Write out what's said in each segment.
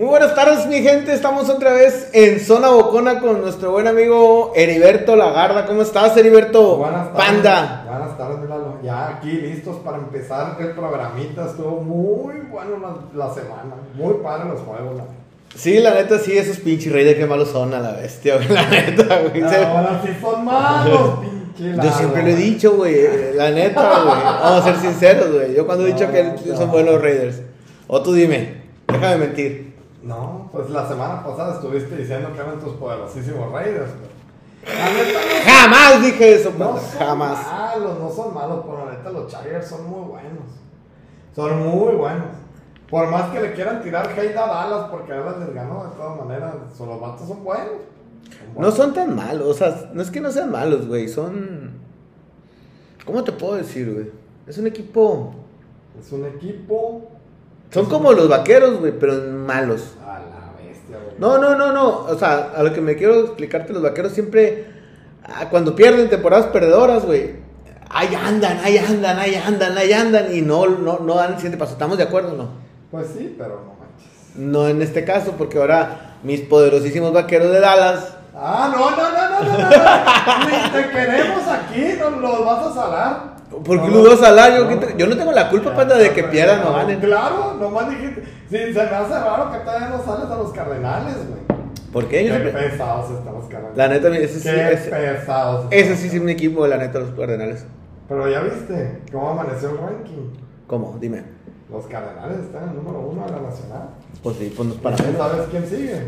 Muy buenas tardes, mi gente. Estamos otra vez en Zona Bocona con nuestro buen amigo Heriberto Lagarda. ¿Cómo estás, Heriberto? Buenas tardes. Panda. Buenas tardes, Milalo. Ya aquí listos para empezar el programita. Estuvo muy bueno la, la semana. Muy padre los juegos. La... Sí, la neta, sí, esos pinches Raiders que malos son a la bestia, güey. La neta, güey. Ahora sí son malos, pinche Yo Lalo, siempre lo he dicho, güey. La neta, güey. Vamos a ser sinceros, güey. Yo cuando he dicho que son buenos Raiders. O tú dime. Déjame mentir. No, pues la semana pasada estuviste diciendo que eran tus poderosísimos Raiders. Jamás dije eso, No son Jamás. malos, no son malos, pero la neta los Chargers son muy buenos. Son muy buenos. Por más que le quieran tirar hate a Dallas porque Dallas les ganó, de todas maneras, los vatos son buenos. Son No son tan malos, o sea, no es que no sean malos, güey, son... ¿Cómo te puedo decir, güey? Es un equipo... Es un equipo Son como los vaqueros, güey, pero malos. No, no, no, no, o sea, a lo que me quiero explicarte, los vaqueros siempre, ah, cuando pierden temporadas perdedoras, güey, ahí andan, ahí andan, ahí andan, ahí andan, y no, no, no dan el siguiente paso, ¿estamos de acuerdo o no? Pues sí, pero no manches. No en este caso, porque ahora mis poderosísimos vaqueros de Dallas... Ah, no, no, no, no, no, no. Ni te queremos aquí, nos los vas a salar. ¿Por qué No, los salar? Yo, no. ¿qué te- yo no tengo la culpa, panda, de que pierdan o ganen. Claro, nomás dijiste. Sí, se me hace raro que todavía no sales a los cardenales, güey. ¿Por qué? Qué siempre- pesados están los cardenales. La neta, ese sí, Qué ese, pesados. ese sí es un equipo, la neta, los Cardenales. Pero ya viste cómo amaneció el ranking. ¿Cómo? Dime. Los cardenales están en el número uno de la nacional. Pues sí, pues nos para ¿Y ¿Sabes quién sigue?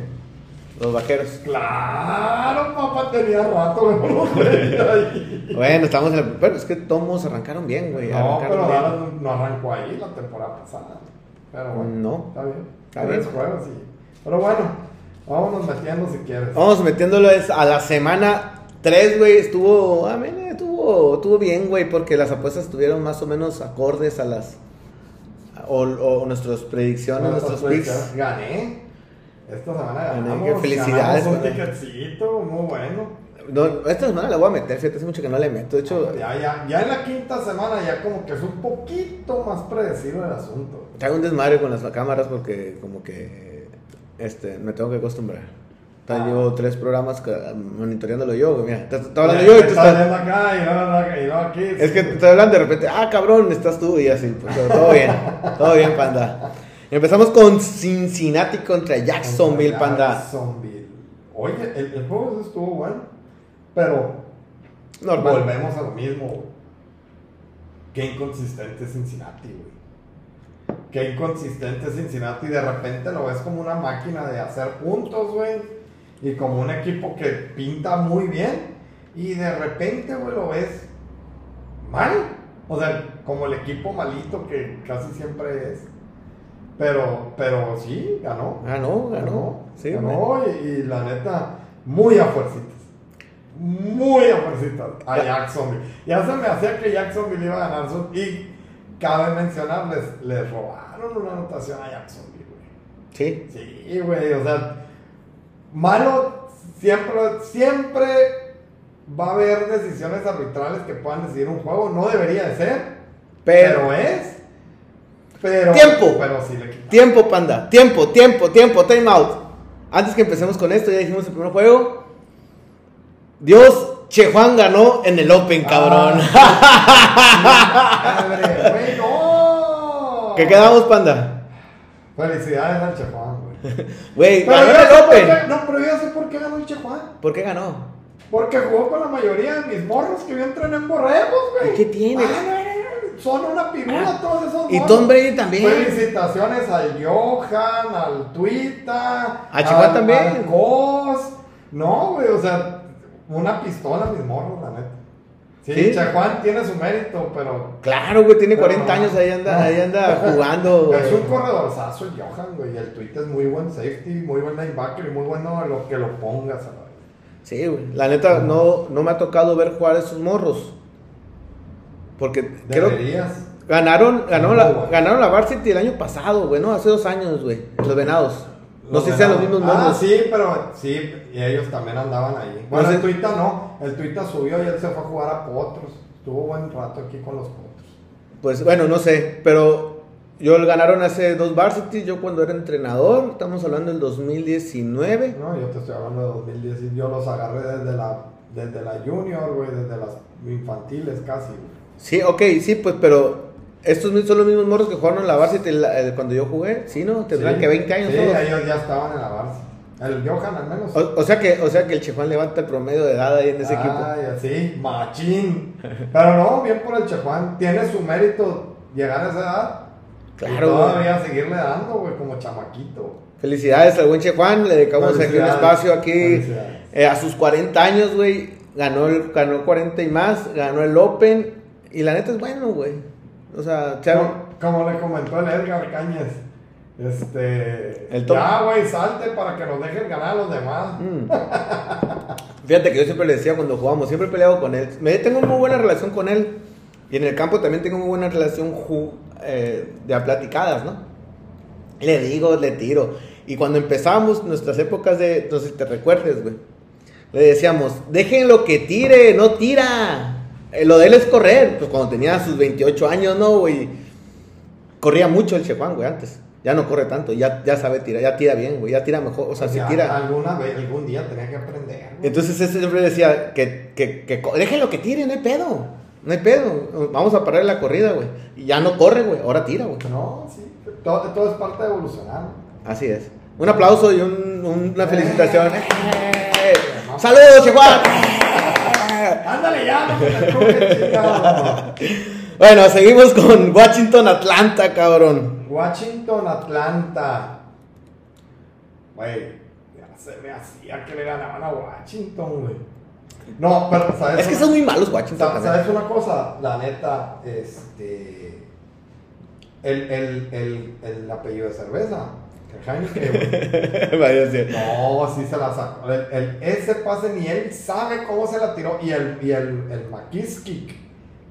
Los vaqueros. Claro, papá, tenía rato ahí. Bueno, estamos en el. Pero es que todos arrancaron bien, güey. No, pero bien. No arrancó ahí la temporada pasada. Pero bueno, No. está bien. Está bien. juegos. Pero bueno, vámonos metiendo si quieres. Vamos metiéndolo a la semana 3, güey. Estuvo. A ver, estuvo, estuvo bien, güey, porque las apuestas estuvieron más o menos acordes a las. O, o nuestras predicciones, nuestros picks. Gané. Esta semana ganamos. felicidades, ganamos un ticketcito muy bueno. No, esta semana la voy a meter, fíjate, hace mucho que no la meto. De hecho, Ya, ya, ya en la quinta semana ya como que es un poquito más predecible el asunto. traigo un desmadre con las cámaras porque, como que. Este, me tengo que acostumbrar. Ah. Llevo tres programas monitoreándolo yo, güey. Mira, te te estoy hablando yo y tú estás estás. acá y no, y no aquí. Es que te hablando de repente, ah, cabrón, estás tú y así, pues todo bien, todo bien, panda. Empezamos con Cincinnati contra Jacksonville, panda. Jacksonville. Oye, el, el juego estuvo bueno, pero Normal. volvemos a lo mismo. Qué inconsistente es Cincinnati, güey. Qué inconsistente es Cincinnati. De repente lo ves como una máquina de hacer puntos, güey. Y como un equipo que pinta muy bien. Y de repente, güey, lo ves mal. O sea, como el equipo malito que casi siempre es. Pero, pero sí, ganó. Ganó, ganó. Sí, ganó y, y la neta, muy a fuercitas. Muy a fuercitas a Jacksonville. Ya se me hacía que Jacksonville iba a ganar su. Y cabe mencionar, les, les robaron una anotación a Jacksonville, güey. Sí. Sí, güey, o sea, malo siempre, siempre va a haber decisiones arbitrales que puedan decidir un juego. No debería de ser, Pero- pero, es. Pero, Tiempo. Pero sí le. Tiempo, panda. Tiempo, tiempo, tiempo. Time out. Antes que empecemos con esto, ya dijimos el primer juego. Dios, Che Juan ganó en el Open, cabrón. Ah. Madre, güey, no. ¿Qué quedamos, panda? Felicidades al Chejuan, güey. Güey, Pero ganó yo en sé el por Open. qué- No, pero yo sé por qué ganó el Chejuan. ¿Por qué ganó? Porque jugó con la mayoría de mis morros que yo entrené en borregos, güey. ¿Y qué tiene? Ah, Son una pirula todos esos Y. Tom Brady también. Felicitaciones al Johan, al Tuita. A Chihuahua también. Al Cos. No, güey, o sea, una pistola mis morros, la neta. Sí, ¿Sí? Tiene su mérito, pero Claro, güey, tiene Pero 40 no. años, ahí anda, No. ahí anda jugando. güey. Es un corredorzazo el Johan, güey. Y el tweet es muy buen safety, muy buen linebacker y muy bueno a lo que lo pongas a la vez. Sí, güey. La neta, no, no me ha tocado ver jugar a esos morros. Porque creo ganaron, ganaron, la, ganaron la Varsity el año pasado, güey, ¿no? Hace dos años, güey. Los venados. No sé si sean los mismos Ah, morros. sí, pero sí, y ellos también andaban ahí. Bueno, No sé. el Tuita no. El Tuita subió y él se fue a jugar a Potros. Estuvo buen rato aquí con los Potros. Pues bueno, no sé, pero Yo ganaron hace dos varsity, yo cuando era entrenador, estamos hablando del 2019. No, yo te estoy hablando de 2010 y yo los agarré desde la, desde la junior, güey, desde las infantiles casi, güey. Sí, ok, sí, pues, pero estos son los mismos morros que jugaron en la la- eh, cuando yo jugué, ¿sí, no? Tendrán Sí, que 20 años Sí, todos. ellos ya estaban en la varsity. El Johan al menos. O, o sea que, o sea que el Chejuan levanta el promedio de edad ahí en ese equipo. Ay, así, machín. Pero no, bien por el Chejuan. Tiene su mérito llegar a esa edad. Claro, Y güey. todavía seguirle dando, güey, como chamaquito. Felicidades al buen Chejuan, le dedicamos aquí un espacio aquí eh, a sus 40 años, güey. Ganó, el, ganó 40 y más, ganó el Open. Y la neta es bueno, güey. O sea, Como, como le comentó el Edgar Cañez. Este. El top. Ya, güey, salte para que nos dejen ganar a los demás. Mm. Fíjate que yo siempre le decía cuando jugamos, siempre he peleado con él. Me tengo muy buena relación con él. Y en el campo también tengo muy buena relación ju- eh, de platicadas, ¿no? Le digo, le tiro. Y cuando empezamos nuestras épocas de, no sé si te recuerdes, güey. Le decíamos, déjenlo que tire, no tira. Eh, lo de él es correr. Pues cuando tenía sus 28 años, ¿no, güey? Corría mucho el Chejuan, güey, antes. Ya no corre tanto, ya, ya sabe tirar, ya tira bien, güey, ya tira mejor. O sea, si tira. Alguna vez, algún día tenía que aprender. güey. Entonces ese siempre decía que, que, que déjenlo que tire, no hay pedo. No hay pedo. Vamos a parar la corrida, güey. Y ya no corre, güey. Ahora tira, güey. No, sí. Todo, todo es parte de evolucionar. Así es. Un aplauso y un- un- una felicitación. ¡Eh! ¡Saludos, Chihuahua! Ándale ya, no. Bueno, seguimos con Washington Atlanta, cabrón. Washington, Atlanta. Güey, ya se me hacía que le ganaban a Washington, güey. No, pero, ¿sabes? Es que son muy malos Washington sa- también. ¿Sabes una cosa? La neta, este. El, el, el, el apellido de cerveza. Vaya, sí. No, sí se la sacó. El, el- ese pase ni él sabe cómo se la tiró. Y el, y el, el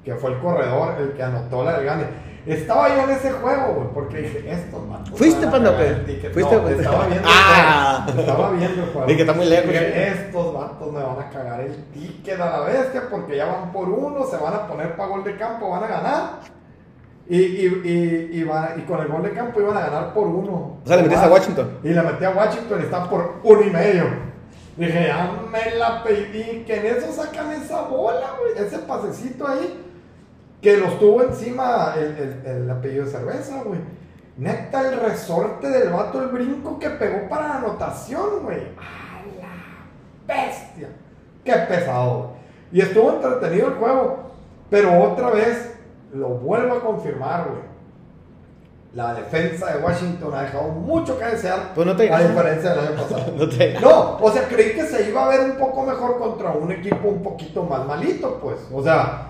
que fue el corredor, el que anotó la del gane. Estaba yo en ese juego, güey, porque dije, estos matos. ¿Fuiste, van a Panda, o cagar qué? el ticket. ¿Fuiste, No, estaba viendo Ah. el juego. Estaba viendo el juego. Dije, está muy lejos, Dije, estos vatos me van a cagar el ticket a la bestia porque ya van por uno, se van a poner para gol de campo, van a ganar. Y, y, y, y, con el gol de campo iban a ganar por uno. O sea, le metiste a Washington. Y le metí a Washington y está por uno y medio. Dije, ya me la pedí. Que en eso sacan esa bola, güey. Ese pasecito ahí. Que los tuvo encima el, el, el apellido de cerveza, güey. Neta, el resorte del vato, el brinco que pegó para la anotación, güey. ¡A la bestia! ¡Qué pesado! güey. Y estuvo entretenido el juego. Pero otra vez, lo vuelvo a confirmar, güey. La defensa de Washington ha dejado mucho que desear. Pues no te a diferencia del año pasado. No te- No, o sea, creí que se iba a ver un poco mejor contra un equipo un poquito más malito, pues. O sea,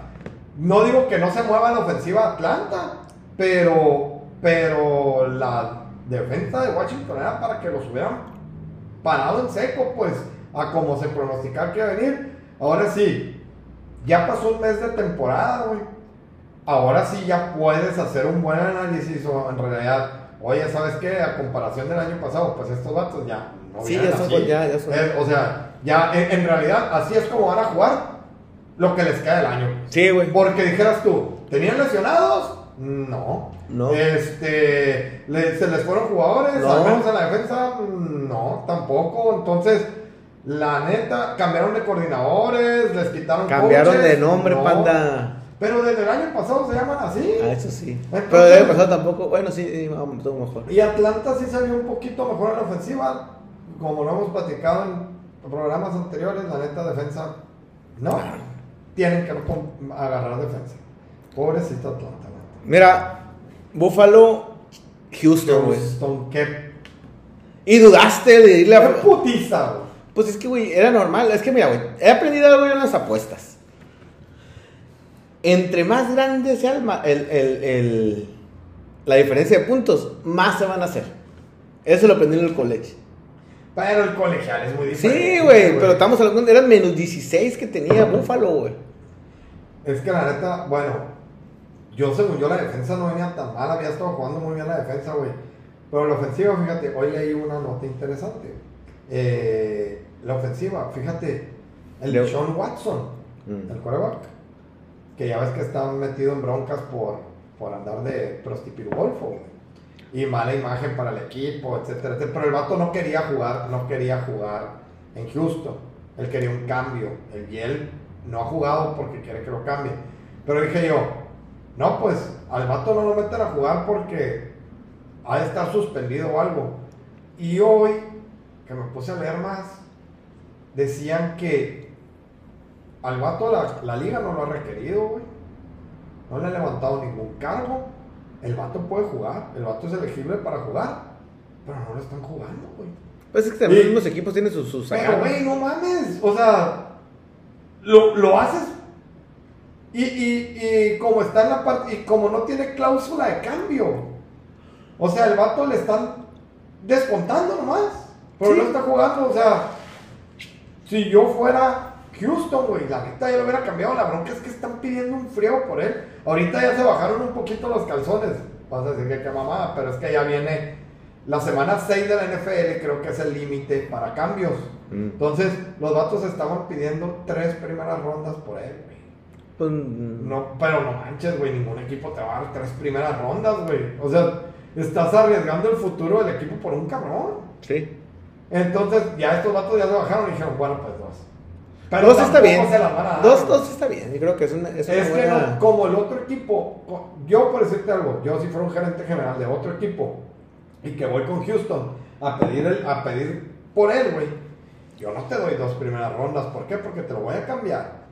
no digo que no se mueva la ofensiva Atlanta, pero, pero la defensa de Washington era para que los hubieran parado en seco, pues, a como se pronosticaba que iba a venir. Ahora sí, ya pasó un mes de temporada, güey. Ahora sí ya puedes hacer un buen análisis o en realidad, oye, ¿sabes qué? A comparación del año pasado, pues estos datos ya no Sí, ya son- así. ya- ya son- Eh, o sea, ya en, en realidad así es como van a jugar lo que les queda del año. Sí, güey. Porque dijeras tú, ¿tenían lesionados? No. No. Este, le- ¿Se les fueron jugadores? No. Al menos en la defensa, no, tampoco. Entonces, la neta, cambiaron de coordinadores, les quitaron Cambiaron coaches, de nombre, no. panda. Pero desde el año pasado se llaman así. Ah, eso sí. Entonces- Pero el año pasado tampoco. Bueno, sí, todo mejor. Y Atlanta sí vio un poquito mejor en la ofensiva. Como lo hemos platicado en programas anteriores, la neta defensa, no. Tienen que agarrar defensa. Pobrecito Atlanta. neta. Mira, Buffalo, Houston, güey. Houston, qué, Y dudaste de irle qué a. putiza, güey. Pues es que, güey, era normal. Es que, mira, güey, he aprendido algo yo en las apuestas. Entre más grande sea el, el- el- la diferencia de puntos, más se van a hacer. Eso lo aprendí en el college. Pero el colegial es muy diferente. Sí, güey, pero estamos hablando, eran menos 16 que tenía Buffalo, güey. Es que la neta, bueno, yo según yo la defensa no venía tan mal, había estado jugando muy bien la defensa, güey. Pero la ofensiva, fíjate, hoy leí una nota interesante. Eh, la ofensiva, fíjate, el Leo. de Sean Watson, Mm. el quarterback, que ya ves que está metido en broncas por, por andar de prostipirugolfo, güey. y mala imagen para el equipo, etcétera, etcétera. Pero el vato no quería jugar, no quería jugar en Houston. Él quería un cambio. El Biel no ha jugado porque quiere que lo cambie. Pero dije yo, no, pues al vato no lo meten a jugar porque ha de estar suspendido o algo. Y hoy, que me puse a leer más, decían que al vato la, la liga no lo ha requerido, güey. No le ha levantado ningún cargo. El vato puede jugar, el vato es elegible para jugar, pero no lo están jugando, güey. Pues es que también los mismos equipos tienen sus, sus Pero, güey, no mames. O sea, lo, lo haces. Y, y, y como está en la parte. Y como no tiene cláusula de cambio. O sea, el vato le están descontando nomás. Pero Sí. no está jugando. O sea, si yo fuera Houston, güey, la neta ya lo hubiera cambiado. La bronca es que están pidiendo un frío por él. Ahorita ya se bajaron un poquito los calzones. Vas a decir que qué mamada, pero es que ya viene la semana 6 de la NFL, creo que es el límite para cambios. Mm. Entonces, los vatos estaban pidiendo tres primeras rondas por él, güey. Pues, mm, No, pero no manches, güey, ningún equipo te va a dar tres primeras rondas, güey. O sea, estás arriesgando el futuro del equipo por un cabrón. Sí. Entonces, ya estos vatos ya se bajaron y dijeron, bueno, pues dos. Dos está bien. Dos, dos está bien. Yo creo que es una, es una Es que no, como el otro equipo, yo por decirte algo, yo si fuera un gerente general de otro equipo y que voy con Houston a pedir, el- a pedir por él, güey, yo no te doy dos primeras rondas. ¿Por qué? Porque te lo voy a cambiar.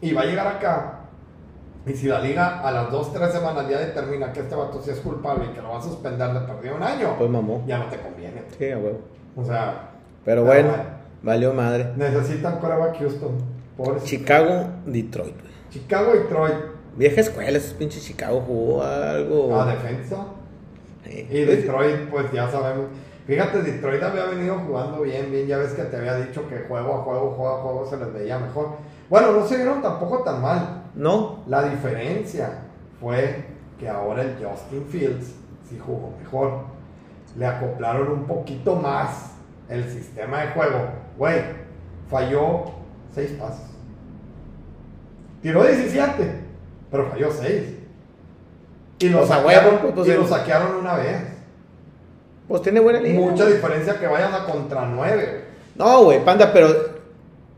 Y va a llegar acá. Y si la liga a las dos, tres semanas ya determina que este vato sí es culpable y que lo va a suspender de perdido un año, Pues mamó. ya no te conviene. Sí, a huevo. O sea, Pero Pero bueno, bueno. Valió madre. necesitan coreback Houston. Pobres. Chicago, Detroit. güey. Chicago y Detroit Vieja escuela, esos pinches Chicago jugó algo. a defensa. Sí. Y Detroit, pues ya sabemos. Fíjate, Detroit había venido jugando bien, bien. Ya ves que te había dicho que juego a juego, juego a juego se les veía mejor. Bueno, no se vieron tampoco tan mal. No, La diferencia fue que ahora el Justin Fields sí jugó mejor. Le acoplaron un poquito más el sistema de juego. Güey, falló seis pases. Tiró 17, pero falló 6. Y lo, O sea, saquearon, pues, y lo saquearon una vez. pues tiene buena línea. Mucha diferencia que vayas a contra 9. No, güey, panda, pero.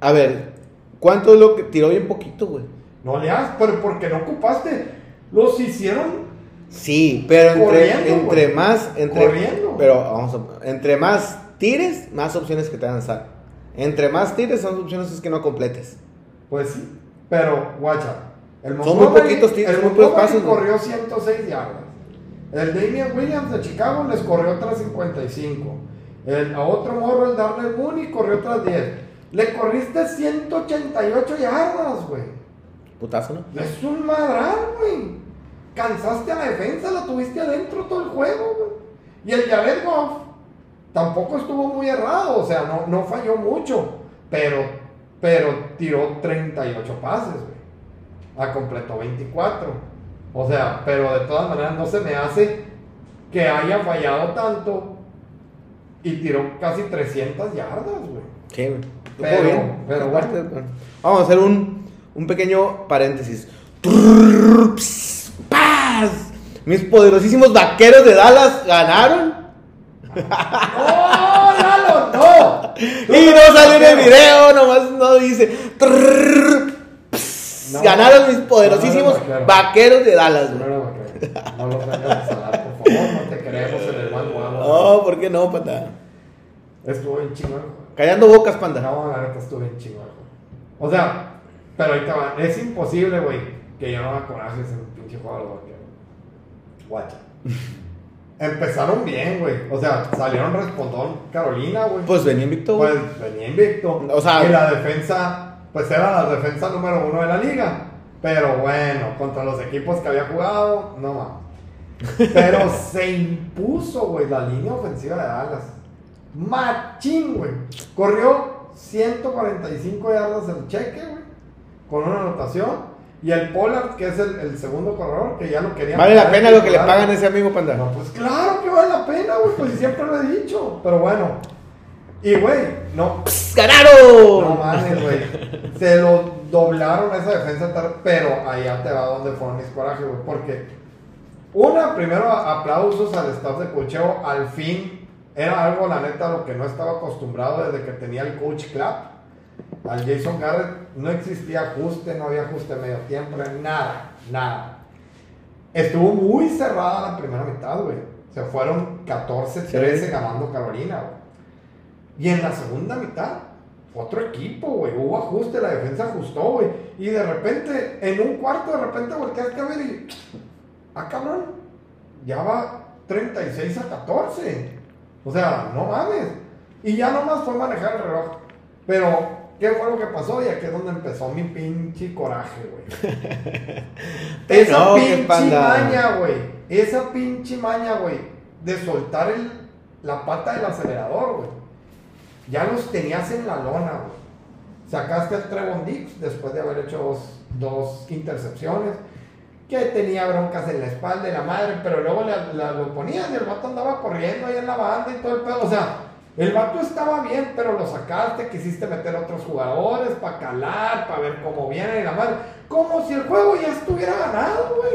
A ver, ¿cuánto es lo que tiró bien poquito, güey? No le hagas, pero porque no ocupaste. Los hicieron Sí, pero entre, más. Entre, Corriendo. Pero vamos a. Entre más tires, más opciones que te van a dar. Entre más tires, son opciones es que no completes. Pues sí, pero guacha. El Son muy poquitos tiros, El muy pocos pasos, corrió 106 yardas. El Damian Williams de Chicago les corrió otras 55. El, a otro morro, el Darnell Mooney, corrió otras 10. Le corriste 188 yardas, güey. Putazo, ¿no? Es un madral, güey. Cansaste a la defensa, la tuviste adentro todo el juego, güey. Y el Jared Goff tampoco estuvo muy errado, o sea, no, no falló mucho, pero, pero tiró 38 pases, güey. A completo 24. O sea, pero de todas maneras no se me hace que haya fallado tanto y tiró casi 300 yardas, güey. Sí, güey. Pero- bien. pero bueno. Vamos a hacer un, un pequeño paréntesis. ¡Paz! Mis poderosísimos vaqueros de Dallas ganaron. ¡Oh, Lalo, no! Y no salió en el video, nomás no dice. No. ganaron mis poderosísimos No, no vaqueros de Dallas. No, güey. era vaquero. No los vengas a salar, por favor, no te queremos en el mal. Oh, ¿por qué no, pata? Estuvo bien chingón. Callando bocas, panda. No, la neta estuvo bien chingón. O sea, pero ahorita va. Es imposible, güey, que yo no me corajes en un pinche juego de los vaqueros. Guacha. Empezaron bien, güey. O sea, salieron respondón Carolina, güey. Pues venía invicto, güey. Pues venía invicto. O sea- y la defensa, pues era la defensa número uno de la liga. Pero bueno, contra los equipos que había jugado, no mames. Pero se impuso, güey, la línea ofensiva de Dallas. Machín, güey. Corrió 145 yardas el cheque, güey. Con una anotación. Y el Pollard, que es el, el segundo corredor, que ya lo querían. Vale la pena lo que le pagan a ese amigo, panda. No, pues claro que vale la pena, güey. Pues siempre lo he dicho. Pero bueno. Y, güey, no, ¡Ganaron! no mames, güey. Se lo doblaron esa defensa, pero allá te va donde fueron mis corajes, güey. Porque Una, primero aplausos al staff de cocheo. Al fin, era algo, la neta, lo que no estaba acostumbrado desde que tenía el coach clap. Al Jason Garrett no existía ajuste, no había ajuste medio tiempo, nada, nada. Estuvo muy cerrada la primera mitad, güey. Se fueron 14-13 ganando Carolina, güey. Y en la segunda mitad, otro equipo, güey. Hubo ajuste, la defensa ajustó, güey. Y de repente, en un cuarto, de repente volteaste a ver y. Ah, cabrón. Ya va 36 a 14. O sea, no mames. Y ya nomás fue manejar el reloj. Pero, ¿qué fue lo que pasó? Y aquí es donde empezó mi pinche coraje, güey. Esa No, pinche maña, güey. Esa pinche maña, güey. De soltar el, la pata del acelerador, güey. Ya los tenías en la lona, güey. Sacaste el Trevon Dix después de haber hecho dos, dos intercepciones. Que tenía broncas en la espalda y la madre, pero luego la- lo ponían y el vato andaba corriendo ahí en la banda y todo el pedo. O sea, el vato estaba bien, pero lo sacaste, quisiste meter otros jugadores para calar, para ver cómo viene y la madre. Como si el juego ya estuviera ganado, güey.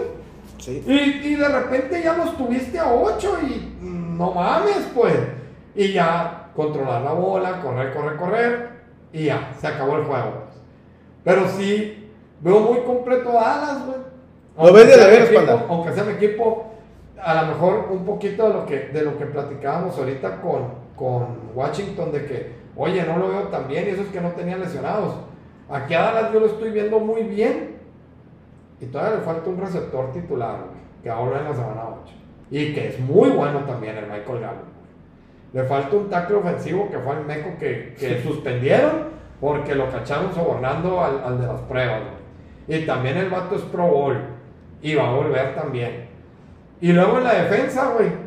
Sí. Y, y de repente ya los tuviste a 8 y no mames, pues. Y ya controlar la bola, correr, correr, correr. Y ya, se acabó el juego. pues. Pero sí, veo muy completo a Dallas, güey. Lo ves de veras, panda. Aunque sea mi equipo, a lo mejor un poquito de lo que, de lo que platicábamos ahorita con, con Washington, de que, oye, no lo veo tan bien y eso es que no tenía lesionados. Aquí a Dallas yo lo estoy viendo muy bien. Y todavía le falta un receptor titular, que ahora en la semana 8. Y que es muy bueno también el Michael Gallup. Le falta un tackle ofensivo que fue el meco que, que suspendieron porque lo cacharon sobornando al, al de las pruebas. Y también el vato es Pro Bowl. Y va a volver también. Y luego en la defensa, güey,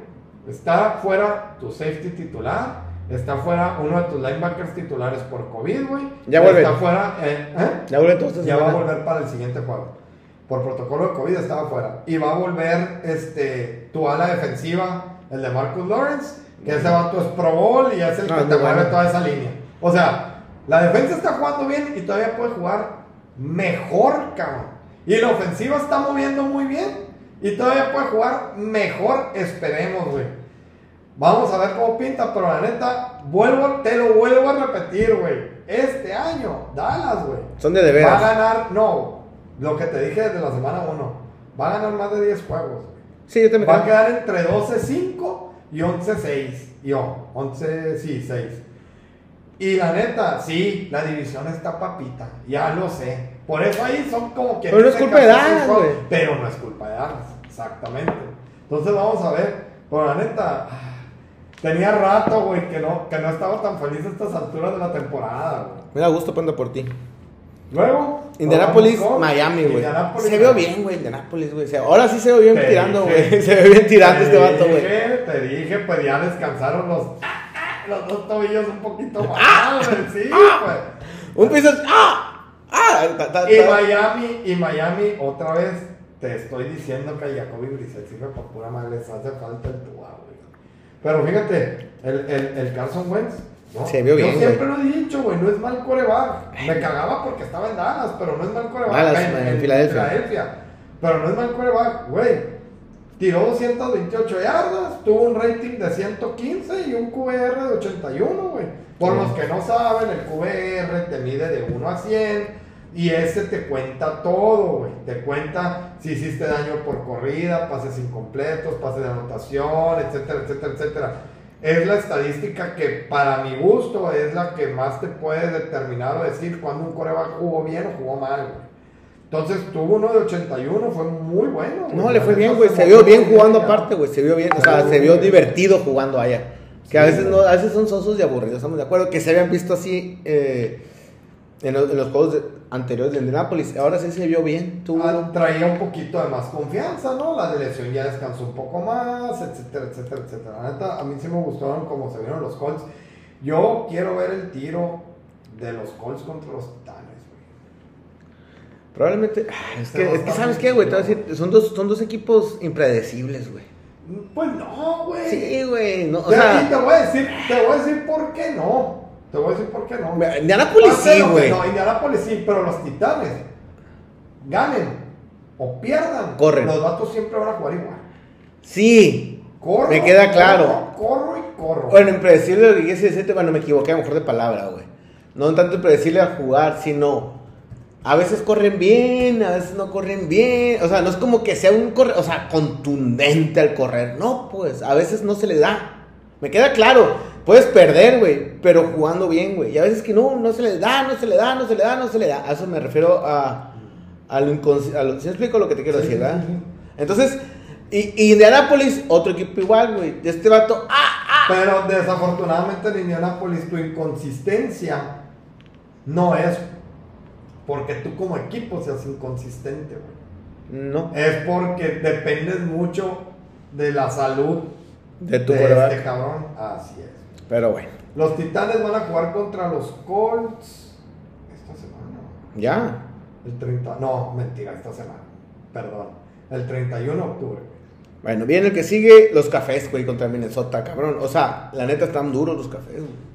está fuera tu safety titular. Está fuera uno de tus linebackers titulares por COVID, güey. Ya vuelve. Está fuera. eh, ¿eh? Ya vuelve entonces. Ya va a volver para el siguiente juego. Por protocolo de COVID estaba fuera. Y va a volver este, tu ala defensiva, el de Marcus Lawrence, que ese vato es Pro Bowl y es el Ah, que te mueve bueno. toda esa línea. O sea, la defensa está jugando bien y todavía puede jugar mejor, cabrón. Y la ofensiva está moviendo muy bien y todavía puede jugar mejor, esperemos, güey. Vamos a ver cómo pinta, pero la neta, vuelvo, te lo vuelvo a repetir, güey. Este año, Dallas, güey. Son de de Va a ganar, no, lo que te dije desde la semana 1. Va a ganar más de 10 juegos. Sí, yo también. Va a quedar entre 12-5 y 11-6. Y oh, 11, sí, 6. Y la neta, sí, la división está papita. Ya lo sé. Por eso ahí son como que. Pero no es culpa de Dallas, güey. Pero no es culpa de Dallas, exactamente. Entonces vamos a ver. Pero la neta, tenía rato, güey, que no, que no estaba tan feliz a estas alturas de la temporada, güey. Me da gusto panda por ti. Luego. Indianapolis, con Miami, güey. Se vio bien, güey, Indianapolis, güey. Ahora sí se ve bien Te tirando, güey. Se ve bien tirando Te este vato, güey. Te dije, pues ya descansaron los, los dos tobillos un poquito más, güey. Sí, pues. Un piso. ¡Ah! ¡Ah! Ta- ta- Y Miami, y Miami, otra vez, te estoy diciendo que a Jacoby Brissett sirve por pura madre, les hace falta el güey. Pero fíjate, el, el, el Carson Wentz, ¿no? Se vio bien, Yo siempre güey. lo he dicho, güey, no es mal coreback. Me cagaba porque estaba en Dallas, pero no es mal coreback. Dallas, en Filadelfia. Pero no es mal coreback, güey. Tiró 228 yardas, tuvo un rating de 115 y un QBR de 81, güey. Por Sí. los que no saben, el QBR te mide de 1 a 100 y ese te cuenta todo, güey. Te cuenta si hiciste daño por corrida, pases incompletos, pases de anotación, etcétera, etcétera, etcétera. Es la estadística que para mi gusto es la que más te puede determinar o decir cuando un coreback jugó bien o jugó mal, güey. Entonces tuvo uno de 81, fue muy bueno. güey. No, le fue bien, güey. Se vio bien jugando aparte, güey. Se vio bien. O sea, se vio divertido jugando allá. Que a veces no, a veces son sosos y aburridos, estamos de acuerdo. Que se habían visto así eh, en, los, en los juegos de- anteriores de Indianapolis. Ahora sí se vio bien. Tuvo- Ah, traía un poquito de más confianza, ¿no? La lesión ya descansó un poco más, etcétera, etcétera, etcétera. La neta, a mí sí me gustaron como se vieron los Colts. Yo quiero ver el tiro de los Colts contra los Titanes, güey. Probablemente. ah, Es que, es ¿sabes qué, güey? Te voy a chido. decir, son dos, son dos equipos impredecibles, güey. Pues no, güey. Sí, güey. No, o sea, te voy a decir, te voy a decir por qué no. Te voy a decir por qué no. Indianapolis sí, güey. No, Indianapolis sí, pero los Titanes ganen o pierdan, Corren. los vatos siempre van a jugar igual. Sí, Corro, me queda claro. Corro, corro y corro. Bueno, lo que quise decirte, bueno, me equivoqué a lo mejor de palabra, güey. No tanto impredecible al jugar, sino a veces corren bien, a veces no corren bien. O sea, no es como que sea un corre, o sea, contundente al correr. No, pues, a veces no se le da. Me queda claro, puedes perder, güey, pero jugando bien, güey. Y a veces que no, no se le da, no se le da, no se le da, no se le da. A eso me refiero a, a lo inconsciente. ¿Sí explico lo que te quiero Sí, decir, verdad? sí, sí. Entonces, y, y Indianapolis, otro equipo igual, güey. Este vato, ¡ah! Pero desafortunadamente en Indianapolis tu inconsistencia no es porque tú como equipo seas inconsistente, güey. No, Es porque dependes mucho de la salud de tu de este cabrón. Así es. Pero bueno, Los Titanes van a jugar contra los Colts esta semana. ya. El 30, no, mentira, esta semana. Perdón. El 31 de octubre. Bueno, viene el que sigue, los cafés, güey, contra Minnesota, cabrón. O sea, la neta están duros los cafés, güey.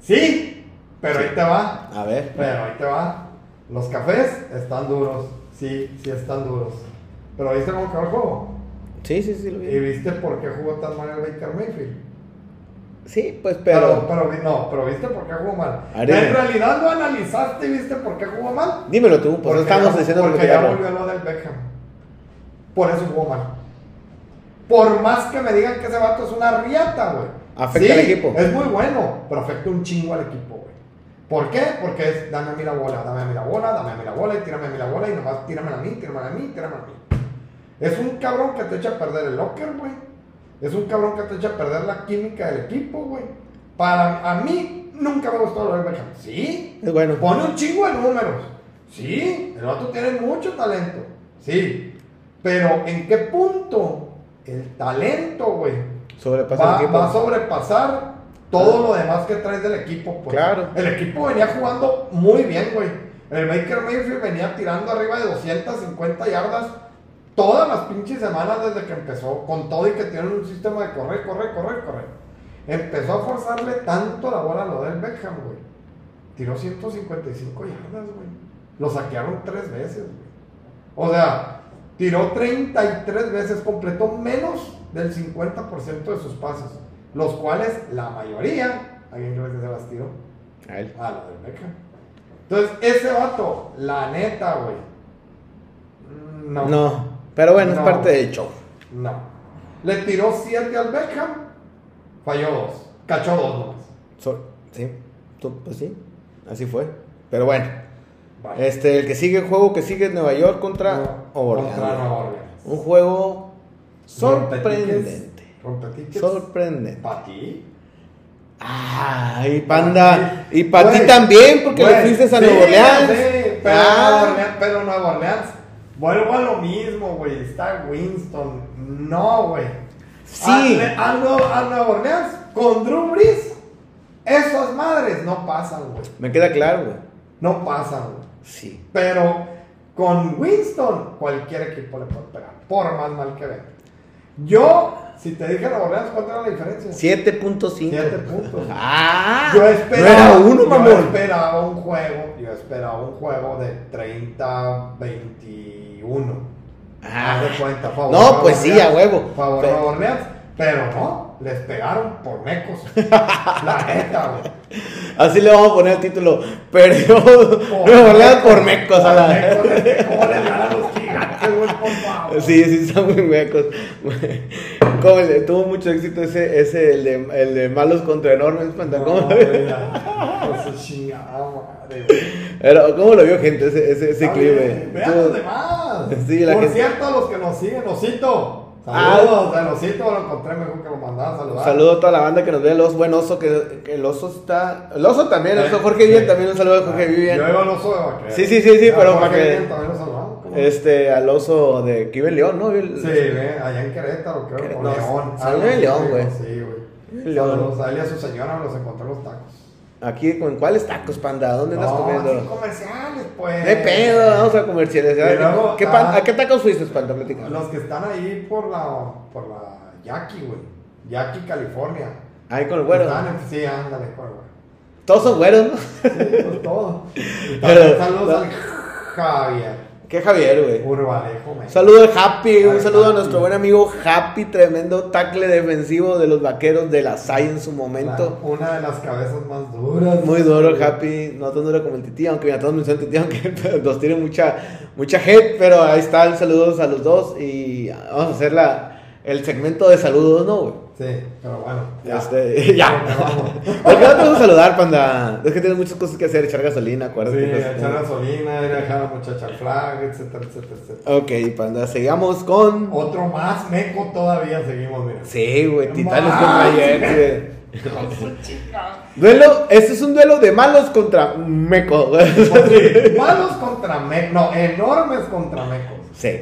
Sí, pero ahí te va. A ver. Pero ahí te va. Los cafés están duros. Sí, sí están duros. Pero ¿viste cómo quedó el juego? Sí, sí, sí, lo ¿Y vi. viste por qué jugó tan mal el Baker Mayfield? Sí, pues, Pero, pero. pero, no, pero ¿viste por qué jugó mal? A ver, dime. En realidad lo analizaste y viste por qué jugó mal. Dímelo tú, pues Porque estamos ya- diciendo porque que ya ya volvió lo del Beckham. Por eso jugó mal. Por más que me digan que ese vato es una riata, güey. Afecta Sí, al equipo. Es muy bueno, pero afecta un chingo al equipo, güey. ¿Por qué? Porque es dame a mí la bola, dame a mí la bola, dame a mí la bola y tírame a mí la bola y nomás tíramela a mí, tíramela a mí, tíramela a mí. Es un cabrón que te echa a perder el locker, güey. Es un cabrón que te echa a perder la química del equipo, güey. Para a mí nunca me gustó del Beckham. Sí, Es bueno. Pone un chingo de números. Sí, el vato tiene mucho talento. Sí. Pero ¿en qué punto el talento, güey, Sobrepasa va, va a sobrepasar todo lo demás que traes del equipo? pues? Claro. El equipo venía jugando muy bien, güey. El Baker Mayfield venía tirando arriba de 250 yardas todas las pinches semanas desde que empezó, con todo y que tienen un sistema de correr, correr, correr, correr. Empezó a forzarle tanto la bola a lo del Beckham, güey. Tiró 155 yardas, güey. Lo saquearon tres veces, güey. O sea, tiró 33 veces, completó menos del 50% de sus pases. Los cuales, la mayoría, ¿alguien cree que se las tiró? A él. A lo del Beckham. Entonces, ese vato, la neta, güey. mm, No. No, pero bueno, es No. parte del show. No. Le tiró 7 al Beckham, falló 2. Cachó 2 nomás. So- sí, pues sí, así fue. Pero bueno, Vaya. este, el que sigue, el juego que sigue es Nueva York contra No, Orleans. Contra Nueva Orleans. Un juego sorprendente. Sorprendente. ¿Para ti? Ay, panda. Y para ti también, porque le fuiste a sí, Nueva Orleans. sí, pero, Ah. Nueva Orleans pero Nueva Orleans, vuelvo a lo mismo, güey. Está Winston. No, güey. Sí. A, a a Nueva Orleans, con Drew Brees, esas madres no pasan, güey. Me queda claro, güey. No pasan, güey. Sí. Pero con Winston, cualquier equipo le puede pegar, por más mal que venga. Yo, si te dije Nueva Orleans, ¿cuánto era la diferencia? 7.5. Siete puntos. Ah, Yo esperaba, no era uno, yo mamón. esperaba un juego, yo esperaba un juego de 30-21. Ah. Haz de cuenta, favor. No, pues sí, a huevo. Favor Pero- pero no, les pegaron por mecos. La neta, güey. Así le vamos a poner el título. Perdió Nueva Orleans por mecos a la. mecos, es que ¿Cómo les ganan los gigantes, güey, por favor? Sí, sí, están muy mecos. El de- tuvo mucho éxito ese, ese el, de, el de malos contra enormes. ¿Cómo, No, chingada madre. Pero, ¿cómo lo vio gente ese, ese, ese clip, bien? Vean los demás. Sí, la Por gente- cierto, a los que nos siguen, Osito. Ah. Saludos, al Osito lo encontré mejor que lo mandaba a saludar. saludo a toda la banda que nos ve, el oso, buen oso, que, que el oso está... El oso también, el oso Eh, Jorge Vivian, sí. también un saludo a Jorge Vivian. Yo iba al oso de vaquero. Sí, sí, sí, sí, pero Jorge para que- Vivian Este, al oso de que vive en León, ¿no? Vive- Sí, ve, allá en Querétaro, creo. O No, León. salió de León, güey. Sí, güey. León. Saludos a su señora, los encontré en los tacos. Aquí, ¿con cuáles tacos, panda? ¿Dónde andas No, comiendo? sí, comerciales, pues. De pedo, vamos a comerciales. Luego, ¿Qué pan- ah, ¿A qué tacos fuiste, panda? Platícame. Los que están ahí por la, por la Yaqui, güey. Yaqui, California. Ahí con el güero. Están sí, ándale, con el güero. Todos son güeros, ¿no? Sí, pues todo. Y Pero- también saludos al Javier. ¿Qué Javier, güey? Urbalejo, me. Un saludo al Happy, un Al saludo a nuestro buen amigo Happy, tremendo tackle defensivo de los vaqueros de la SAI en su momento. La- una de las cabezas más duras. Muy duro Happy, no tan duro como el Titi, aunque mira, todos me dicen Titi, aunque nos tiene mucha, mucha hate, pero ahí están, saludos a los dos y vamos a hacer la, el segmento de saludos, ¿no, güey? Sí, pero bueno. Este, ya. Vamos. ¿Por qué no te vamos a saludar, panda? Es que tienes muchas cosas que hacer, echar gasolina, Sí, acuérdate. cosas echar como- gasolina, ir a dejar a la muchacha al flag, etcétera, etcétera, etcétera. Ok, panda, sigamos con... Otro más meco todavía seguimos, mira. Sí, güey, Titanes contra güey. Duelo, este es un duelo de malos contra meco. güey. Malos contra mecos. No, enormes contra mecos. Sí.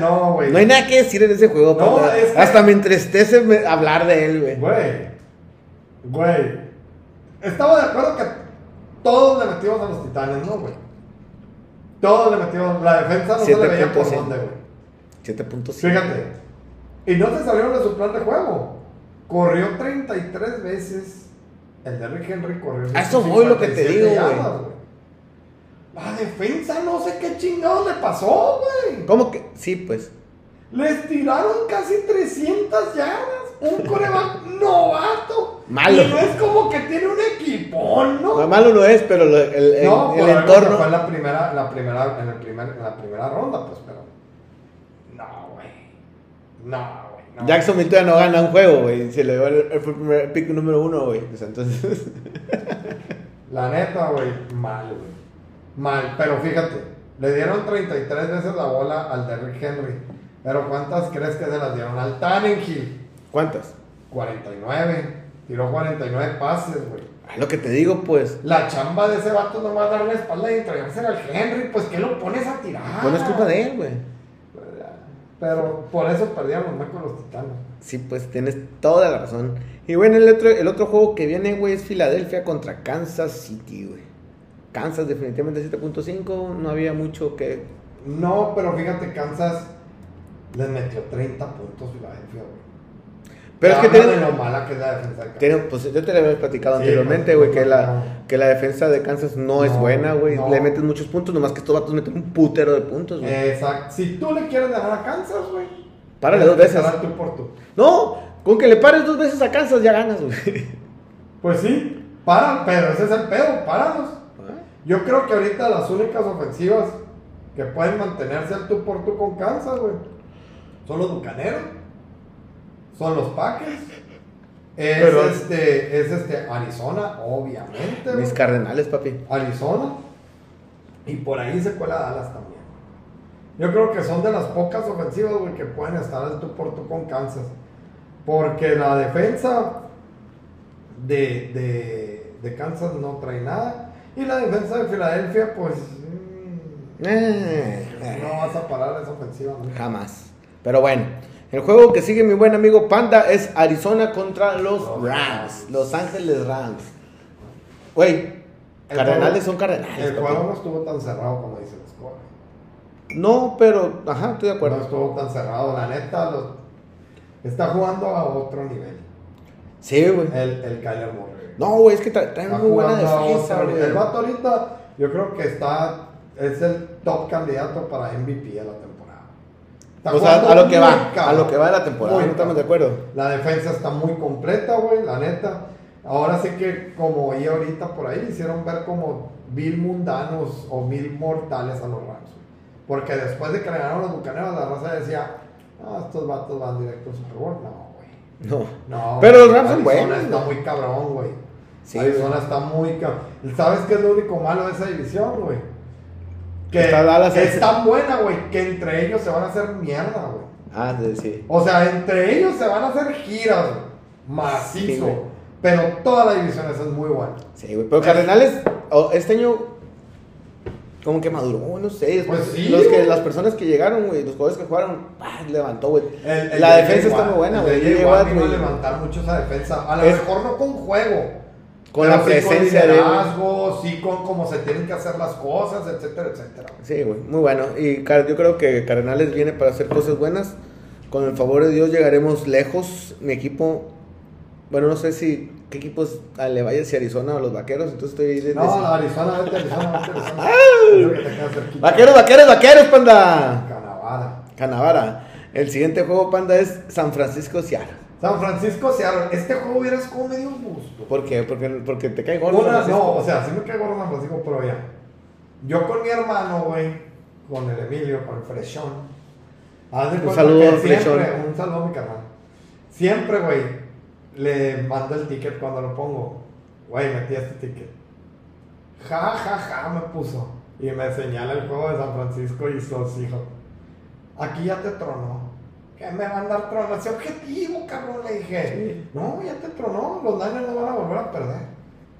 No, güey. No hay nada que decir en ese juego, No, panda. es que- Hasta me entristece hablar de él, güey. Güey. Güey. Estaba de acuerdo que todos le metimos a los titanes, ¿no, güey? Todos le metimos. La defensa no se le veía por dónde, güey. 7.5. Fíjate. Y no se salieron de su plan de juego. Corrió 33 veces. El Derrick Henry corrió. A eso voy, lo que te 57 digo, güey. La defensa no sé qué chingados le pasó, güey. ¿Cómo que? Sí, pues. Les tiraron casi 300 yardas. Un coreback novato. Malo. Y no es como que tiene un equipón, ¿no? No, malo no es, pero el, el- no, el entorno. Fue en la primera, la primera, en, el primer, en la primera ronda, pues, pero. No, güey. No, güey. No. Jacksonville no gana un juego, güey. Se le dio el, primer pick número uno, güey. Sea, entonces. La neta, güey, mal, güey. Mal, pero fíjate, le dieron 33 veces la bola al Derrick Henry. Pero ¿cuántas crees que se las dieron al Tannenhill? ¿Cuántas? 49. Tiró 49 pases, güey. Es lo que te digo, pues. La chamba de ese vato no va a darle la espalda y entregarse al Henry. Pues, ¿qué lo pones a tirar? Pues no es culpa de él, güey. Pero por eso perdieron los macos los titanes. Sí, pues tienes toda la razón. Y bueno, el otro, el otro juego que viene, güey, es Filadelfia contra Kansas City, güey. Kansas definitivamente 7.5, no había mucho que... No, pero fíjate, Kansas les metió 30 puntos Filadelfia, güey. Pero es que tienen... lo mala que es la defensa de tienen- pues yo te lo había platicado Sí, anteriormente, güey, que no, la, que la defensa de Kansas no, es buena, güey. Le meten muchos puntos, nomás que estos vatos meten un putero de puntos, güey. Exacto. Si tú le quieres ganar a Kansas, güey. Párale dos veces. tú por tú. No, con que le pares dos veces a Kansas ya ganas, güey. Pues sí, para, pero ese es el pedo, páralos. Yo creo que ahorita las únicas ofensivas que pueden mantenerse al tú por tú con Kansas, güey, son los bucaneros, son los Packers, es Pero- este, es este Arizona, obviamente. Mis cardenales, papi. Arizona, y por ahí se cuela Dallas también. Yo creo que son de las pocas ofensivas, güey, que pueden estar al tú por tú con Kansas. Porque la defensa de, de, de Kansas no trae nada. Y la defensa de Filadelfia, pues. mm, Eh, no vas a parar esa ofensiva, ¿no? Jamás. Pero bueno, el juego que sigue mi buen amigo Panda es Arizona contra los Los Rams. Los Ángeles Rams. Güey, cardenales son cardenales. El juego no estuvo tan cerrado como dicen los score. No, pero, ajá, estoy de No acuerdo. estuvo tan cerrado. La neta, los- está jugando a otro nivel. Sí, güey. El, el Kyler Murray. No, güey, es que tra- traen Está muy buena defensa, güey. El vato ahorita, yo creo que está. Es el top candidato para MVP de la temporada. Está O sea, a lo que va, a lo que va de la temporada, Muy estamos de acuerdo. La defensa está muy completa, güey, la neta. Ahora sí que, como oí ahorita por ahí, hicieron ver como mil mundanos o mil mortales a los Rams. Porque después de que le ganaron los bucaneros, la raza decía, ah, estos vatos van directo al Super Bowl. No, güey. No. No, Pero los Rams son buenos, está muy cabrón, güey. Sí, Arizona está muy. ¿Sabes qué es lo único malo de esa división, güey? Que Está Dallas es tan buena, güey, que entre ellos se van a hacer mierda, güey. Ah, sí, sí. O sea, entre ellos se van a hacer giras, güey. Macizo. Sí, pero toda la división esa es muy buena. Sí, güey. Pero Cardenales, oh, este año, como que maduró, no sé. Pues sí, los que, las personas que llegaron, güey, los jugadores que jugaron, ah, levantó, güey. La de defensa está muy buena, güey. a levantar mucho esa defensa. A lo Es- mejor no con juego. Con la presencia con de liderazgo, sí con cómo se tienen que hacer las cosas, etcétera, etcétera. Sí, güey, muy bueno. Y yo creo que Cardenales viene para hacer cosas buenas. Con el favor de Dios llegaremos lejos. Mi equipo, bueno, no sé si qué equipos ah, le vaya si Arizona o los vaqueros. Entonces estoy. de- No, de- Arizona, vete Arizona, vete Arizona. Vaqueros, vaqueros, vaqueros, panda. Canavada. Canavara. El siguiente juego, panda, es San Francisco Seattle. San Francisco, Seattle. Este juego hubieras como medio gusto. ¿Por qué? Porque, porque te cae gordo. Una, no, o sea, sí me cae gordo San Francisco, pero ya. Yo con mi hermano, güey, con el Emilio, con el Freshón. Un saludo al siempre, Freshón. Un saludo a mi carnal. Siempre, güey, le mando el ticket cuando lo pongo. Güey, metí este ticket. Ja, ja, ja, me puso. Y me señala el juego de San Francisco y sus hijos. Aquí ya te tronó. ¿Qué me van a dar trono? Ese objetivo, cabrón, le dije. No, ya te tronó. Los Niners no van a volver a perder.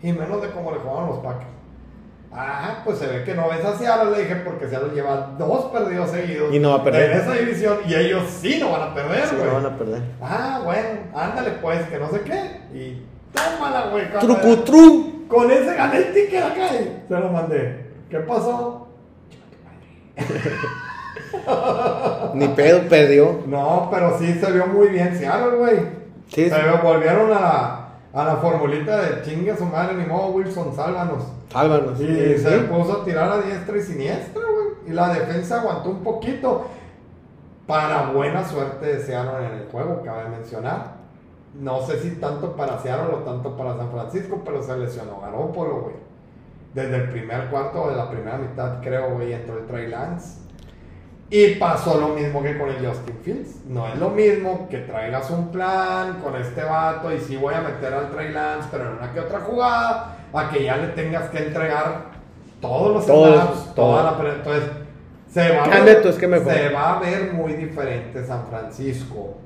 Y menos de cómo le jugaban los Packers. Ah, pues se ve que no ves a Seattle, le dije, porque Seattle lleva dos perdidos seguidos. Y no va a perder. En esa división, y ellos sí no van a perder, Sí, güey. no van a perder. Ah, bueno, ándale pues, que no sé qué. Y tómala, güey. Trucutru. Con ese gané el ticket acá. y Se lo mandé. ¿Qué pasó? Ni pedo perdió. No, pero sí se vio muy bien Seattle, güey. Sí, Se sí. volvieron a la, a la formulita de chingue su madre, ni modo, Wilson, sálvanos. Sálvanos. Y Sí, se puso a tirar a diestra y siniestra, güey. Y la defensa aguantó un poquito. Para buena suerte de Seattle en el juego, cabe mencionar. No sé si tanto para Seattle o tanto para San Francisco, pero se lesionó Garópolo, güey. Desde el primer cuarto de la primera mitad, creo, güey, entró el Trey Lance. Y pasó lo mismo que con el Justin Fields. No es lo mismo que traigas un plan con este vato y sí voy a meter al Trey Lance, pero en una que otra jugada, a que ya le tengas que entregar todos los Todos, toda la Entonces, se va, a ver, esquema de se va a ver muy diferente San Francisco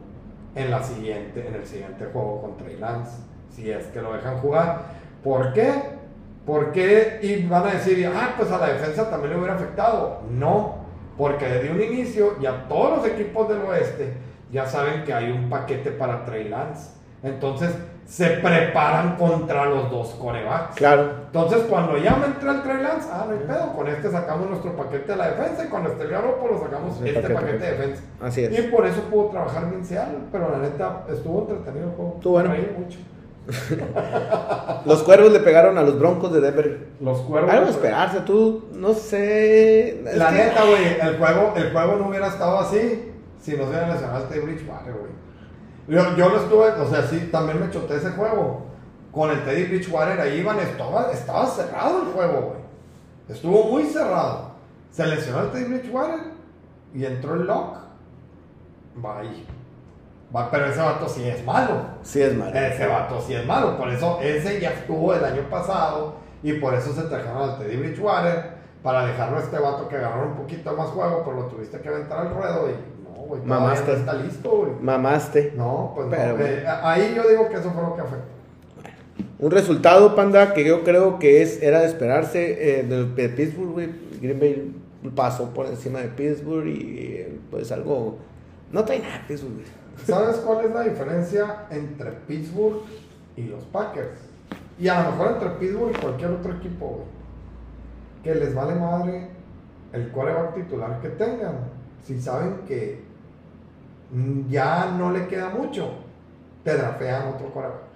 en, la siguiente, en el siguiente juego con Trey Lance, si es que lo dejan jugar. ¿Por qué? Porque, y van a decir, ah, pues a la defensa también le hubiera afectado. No, porque desde un inicio ya todos los equipos del oeste ya saben que hay un paquete para Trey Lance. Entonces se preparan contra los dos corebacks. Claro. Entonces, cuando ya me entra el Trey Lance, ah, no hay pedo, con este sacamos nuestro paquete de la defensa y con este Garoppolo sacamos este paquete, paquete, de defensa. Así Y es. por eso pudo trabajar bien Seattle, pero la neta estuvo entretenido el juego. Estuvo bueno. Mucho. Los cuervos le pegaron a los broncos de Denver. Los cuervos. Algo esperarse, tú, no sé. La neta, güey, el juego, el juego no hubiera estado así si no se hubiera lesionado este Bridgewater, güey. Yo, yo lo estuve, o sea, sí, también me choté ese juego. Con el Teddy Bridgewater ahí iban, estaba, estaba cerrado el juego, güey. Estuvo muy cerrado. Se lesionó el Teddy Bridgewater y entró el Lock. Bye. Pero ese vato sí es malo. Sí, es malo. Ese vato sí es malo. Por eso ese ya estuvo el año pasado y por eso se trajeron al Teddy Bridgewater para dejarlo a este vato que agarró un poquito más juego, pero lo tuviste que aventar al ruedo y no, güey, Mamaste. no está listo, güey. Mamaste. No, pues Pero, no. eh, ahí yo digo que eso fue lo que afectó. Un resultado, panda, que yo creo que es, era de esperarse eh, de, de Pittsburgh, güey. Green Bay pasó por encima de Pittsburgh y eh, pues algo. No trae nada Pittsburgh, güey. ¿Sabes cuál es la diferencia entre Pittsburgh y los Packers? Y a lo mejor entre Pittsburgh y cualquier otro equipo. Que les vale madre el quarterback titular que tengan. Si saben que ya no le queda mucho, te drafean otro quarterback.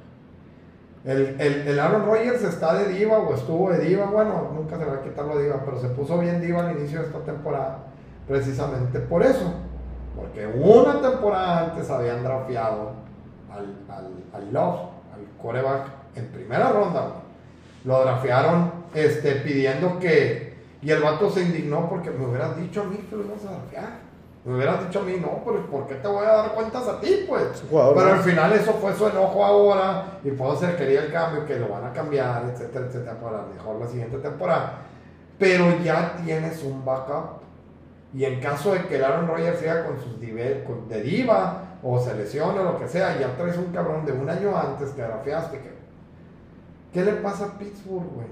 El, el, el Aaron Rodgers está de diva o estuvo de diva, bueno, nunca se va a quitar la diva, pero se puso bien diva al inicio de esta temporada, precisamente por eso. Porque una temporada antes habían drafeado al, al, al Love, al quarterback, en primera ronda. Lo drafearon este, pidiendo que. Y el vato se indignó porque me hubieras dicho a mí que lo ibas a drafear. Me hubieras dicho a mí, no, pero ¿por qué te voy a dar cuentas a ti, pues? Jugador, Pero al final eso fue su enojo ahora y puedo ser quería el cambio, que lo van a cambiar, etcétera, etcétera, para mejor la siguiente temporada. Pero ya tienes un backup. Y en caso de que Aaron Rodgers siga con sus con- de diva o se lesione o lo que sea, ya traes un cabrón de un año antes que drafeaste. Que... ¿Qué le pasa a Pittsburgh, güey?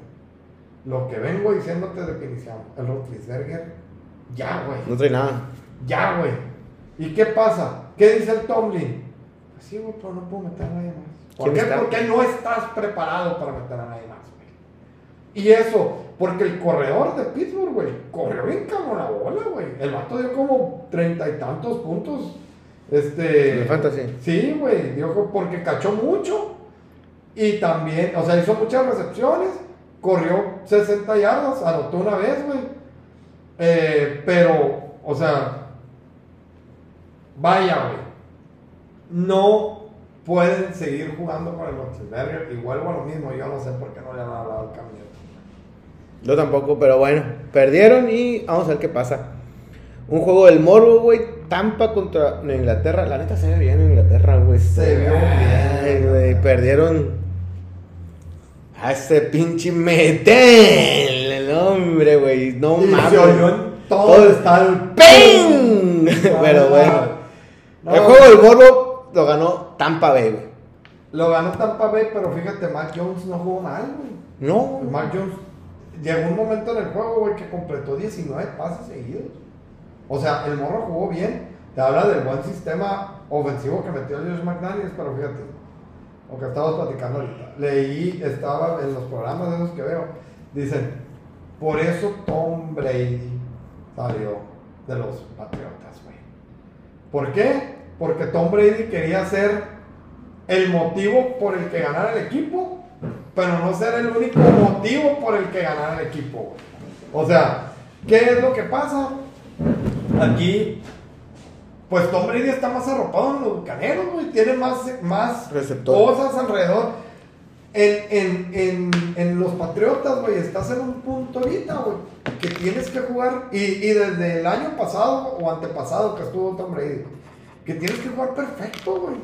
Lo que vengo diciéndote desde que iniciamos. El Roethlisberger, ya, güey. No trae nada. Ya, güey. ¿Y qué pasa? ¿Qué dice el Tomlin? Pues sí, güey, pero no puedo meter a nadie más. ¿Por ¿Quién qué? está? Porque no estás preparado para meter a nadie más, güey. Y eso, porque el corredor de Pittsburgh, güey, corrió bien cabrón la bola, güey. El vato dio como treinta y tantos puntos. Este. De fantasy. Sí, güey, dio porque cachó mucho. Y también, o sea, hizo muchas recepciones, corrió 60 yardas, anotó una vez, güey. Eh, pero, o sea, vaya, güey. No pueden seguir jugando con el Roethlisberger. Y vuelvo a lo mismo, yo no sé por qué no le han hablado al cambio. Yo tampoco, pero bueno, perdieron y vamos a ver qué pasa. Un juego del morbo, güey. Tampa contra Inglaterra. La neta se ve bien Inglaterra, güey. Se Ay, bien. güey. Perdieron a ese pinche metel. El hombre, güey. No Y mames. se oyó en todo, Todo el el-. ¡Ping! Pero bueno. No, el juego del morbo lo ganó Tampa Bay, güey. Lo ganó Tampa Bay, pero fíjate, Mac Jones no jugó mal, güey. No. Mac Jones llegó un momento en el juego, güey, que completó 19 pases seguidos. O sea, el morro jugó bien. Te habla del buen sistema ofensivo que metió Josh McDaniels, pero fíjate, lo que estabas platicando ahorita. Leí, estaba en los programas de esos que veo, dicen, por eso Tom Brady salió de los Patriotas, güey. ¿Por qué? Porque Tom Brady quería ser el motivo por el que ganara el equipo, pero no ser el único motivo por el que ganara el equipo. O sea, ¿qué es lo que pasa? Aquí, pues Tom Brady está más arropado en los bucaneros, güey. Tiene más, más Receptor. cosas alrededor. En, en, en, en los Patriotas, güey, estás en un punto ahorita, güey, que tienes que jugar. Y, y desde el año pasado o antepasado que estuvo Tom Brady, que tienes que jugar perfecto, güey.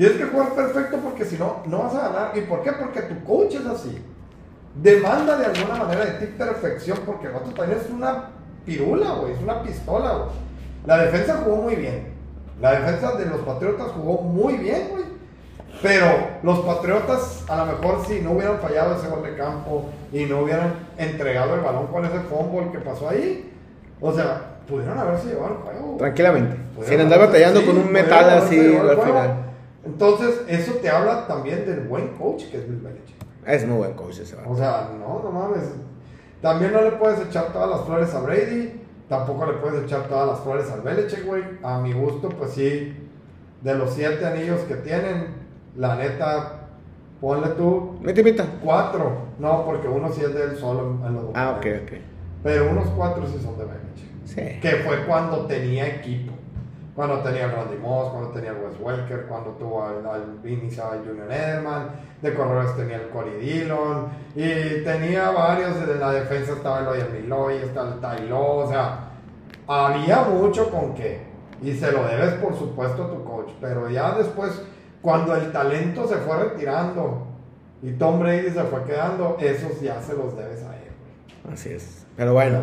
Tienes que jugar perfecto porque si no, no vas a ganar. ¿Y por qué? Porque tu coach es así. Demanda de alguna manera de ti perfección porque el otro también es una pirula, güey. Es una pistola, güey. La defensa jugó muy bien. La defensa de los Patriotas jugó muy bien, güey. Pero los Patriotas, a lo mejor si no hubieran fallado ese gol de campo y no hubieran entregado el balón con ese fumble que pasó ahí, o sea, pudieron haberse llevado el juego. Tranquilamente. Sin andar batallando sí, con un metal así al final. Entonces, eso te habla también del buen coach que es Bill Belichick. Es muy buen coach ese. O sea, no, no mames. También no le puedes echar todas las flores a Brady. Tampoco le puedes echar todas las flores al Belichick, güey. A mi gusto, pues sí. De los siete anillos que tienen, la neta, ponle tú Mita, mita. cuatro. No, porque uno sí es de él solo en los Ah, ok, ok. Pero unos cuatro sí son de Belichick. Sí. Que fue cuando tenía equipo. Cuando tenía el Randy Moss, cuando tenía el Wes Welker, cuando tuvo al, al Vinny al Junior Edelman, de corredores tenía el Cory Dillon, y tenía varios, de la defensa estaba el Oyer Miloy, estaba el Taylor, o sea, había mucho con qué. Y se lo debes, por supuesto, a tu coach. Pero ya después, cuando el talento se fue retirando y Tom Brady se fue quedando, esos ya se los debes a él. Así es. Pero bueno.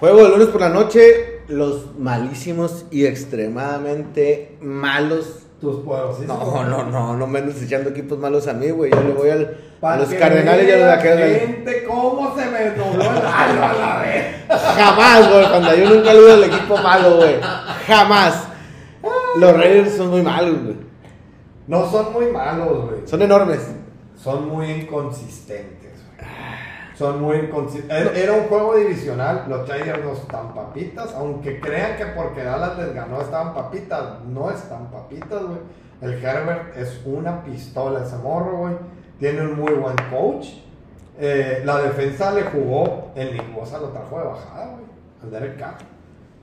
Juego de lunes por la noche. Los malísimos y extremadamente malos. Tus poderosísimos. No, no, no, no me andes echando equipos malos a mí, güey. Yo le voy al, a los Cardenales y a los Vaqueros. gente cómo se me dobló el a la vez. Jamás, güey. Cuando yo nunca le al equipo malo, güey. Jamás. Los Raiders son muy malos, güey. No son muy malos, güey. Son enormes. Son muy inconsistentes, güey. Son muy inconsistentes. Era un juego divisional. Los Tigers no están papitas. Aunque crean que porque Dallas les ganó estaban papitas. No están papitas, güey. El Herbert es una pistola ese morro, güey. Tiene un muy buen coach. Eh, la defensa le jugó. El Lingosa lo trajo de bajada, güey. Al Derek Carr.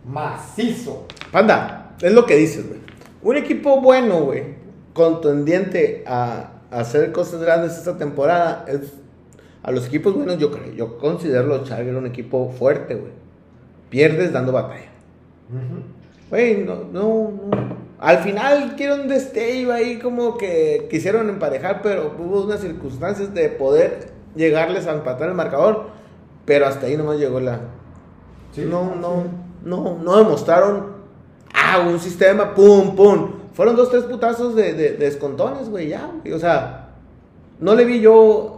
Macizo. Panda, es lo que dices, güey. Un equipo bueno, güey, contendiente a, a hacer cosas grandes esta temporada, es a los equipos buenos, yo creo. Yo considero los Chargers un equipo fuerte, güey. Pierdes dando batalla. Güey, no, no, no. Al final quiero un destello ahí como que quisieron emparejar, pero hubo unas circunstancias de poder llegarles a empatar el marcador, pero hasta ahí nomás llegó la, Sí, no, sí. no, no, no demostraron, ah, un sistema, pum, pum. Fueron dos, tres putazos de, de, de descontones, güey, ya. O sea, no le vi yo.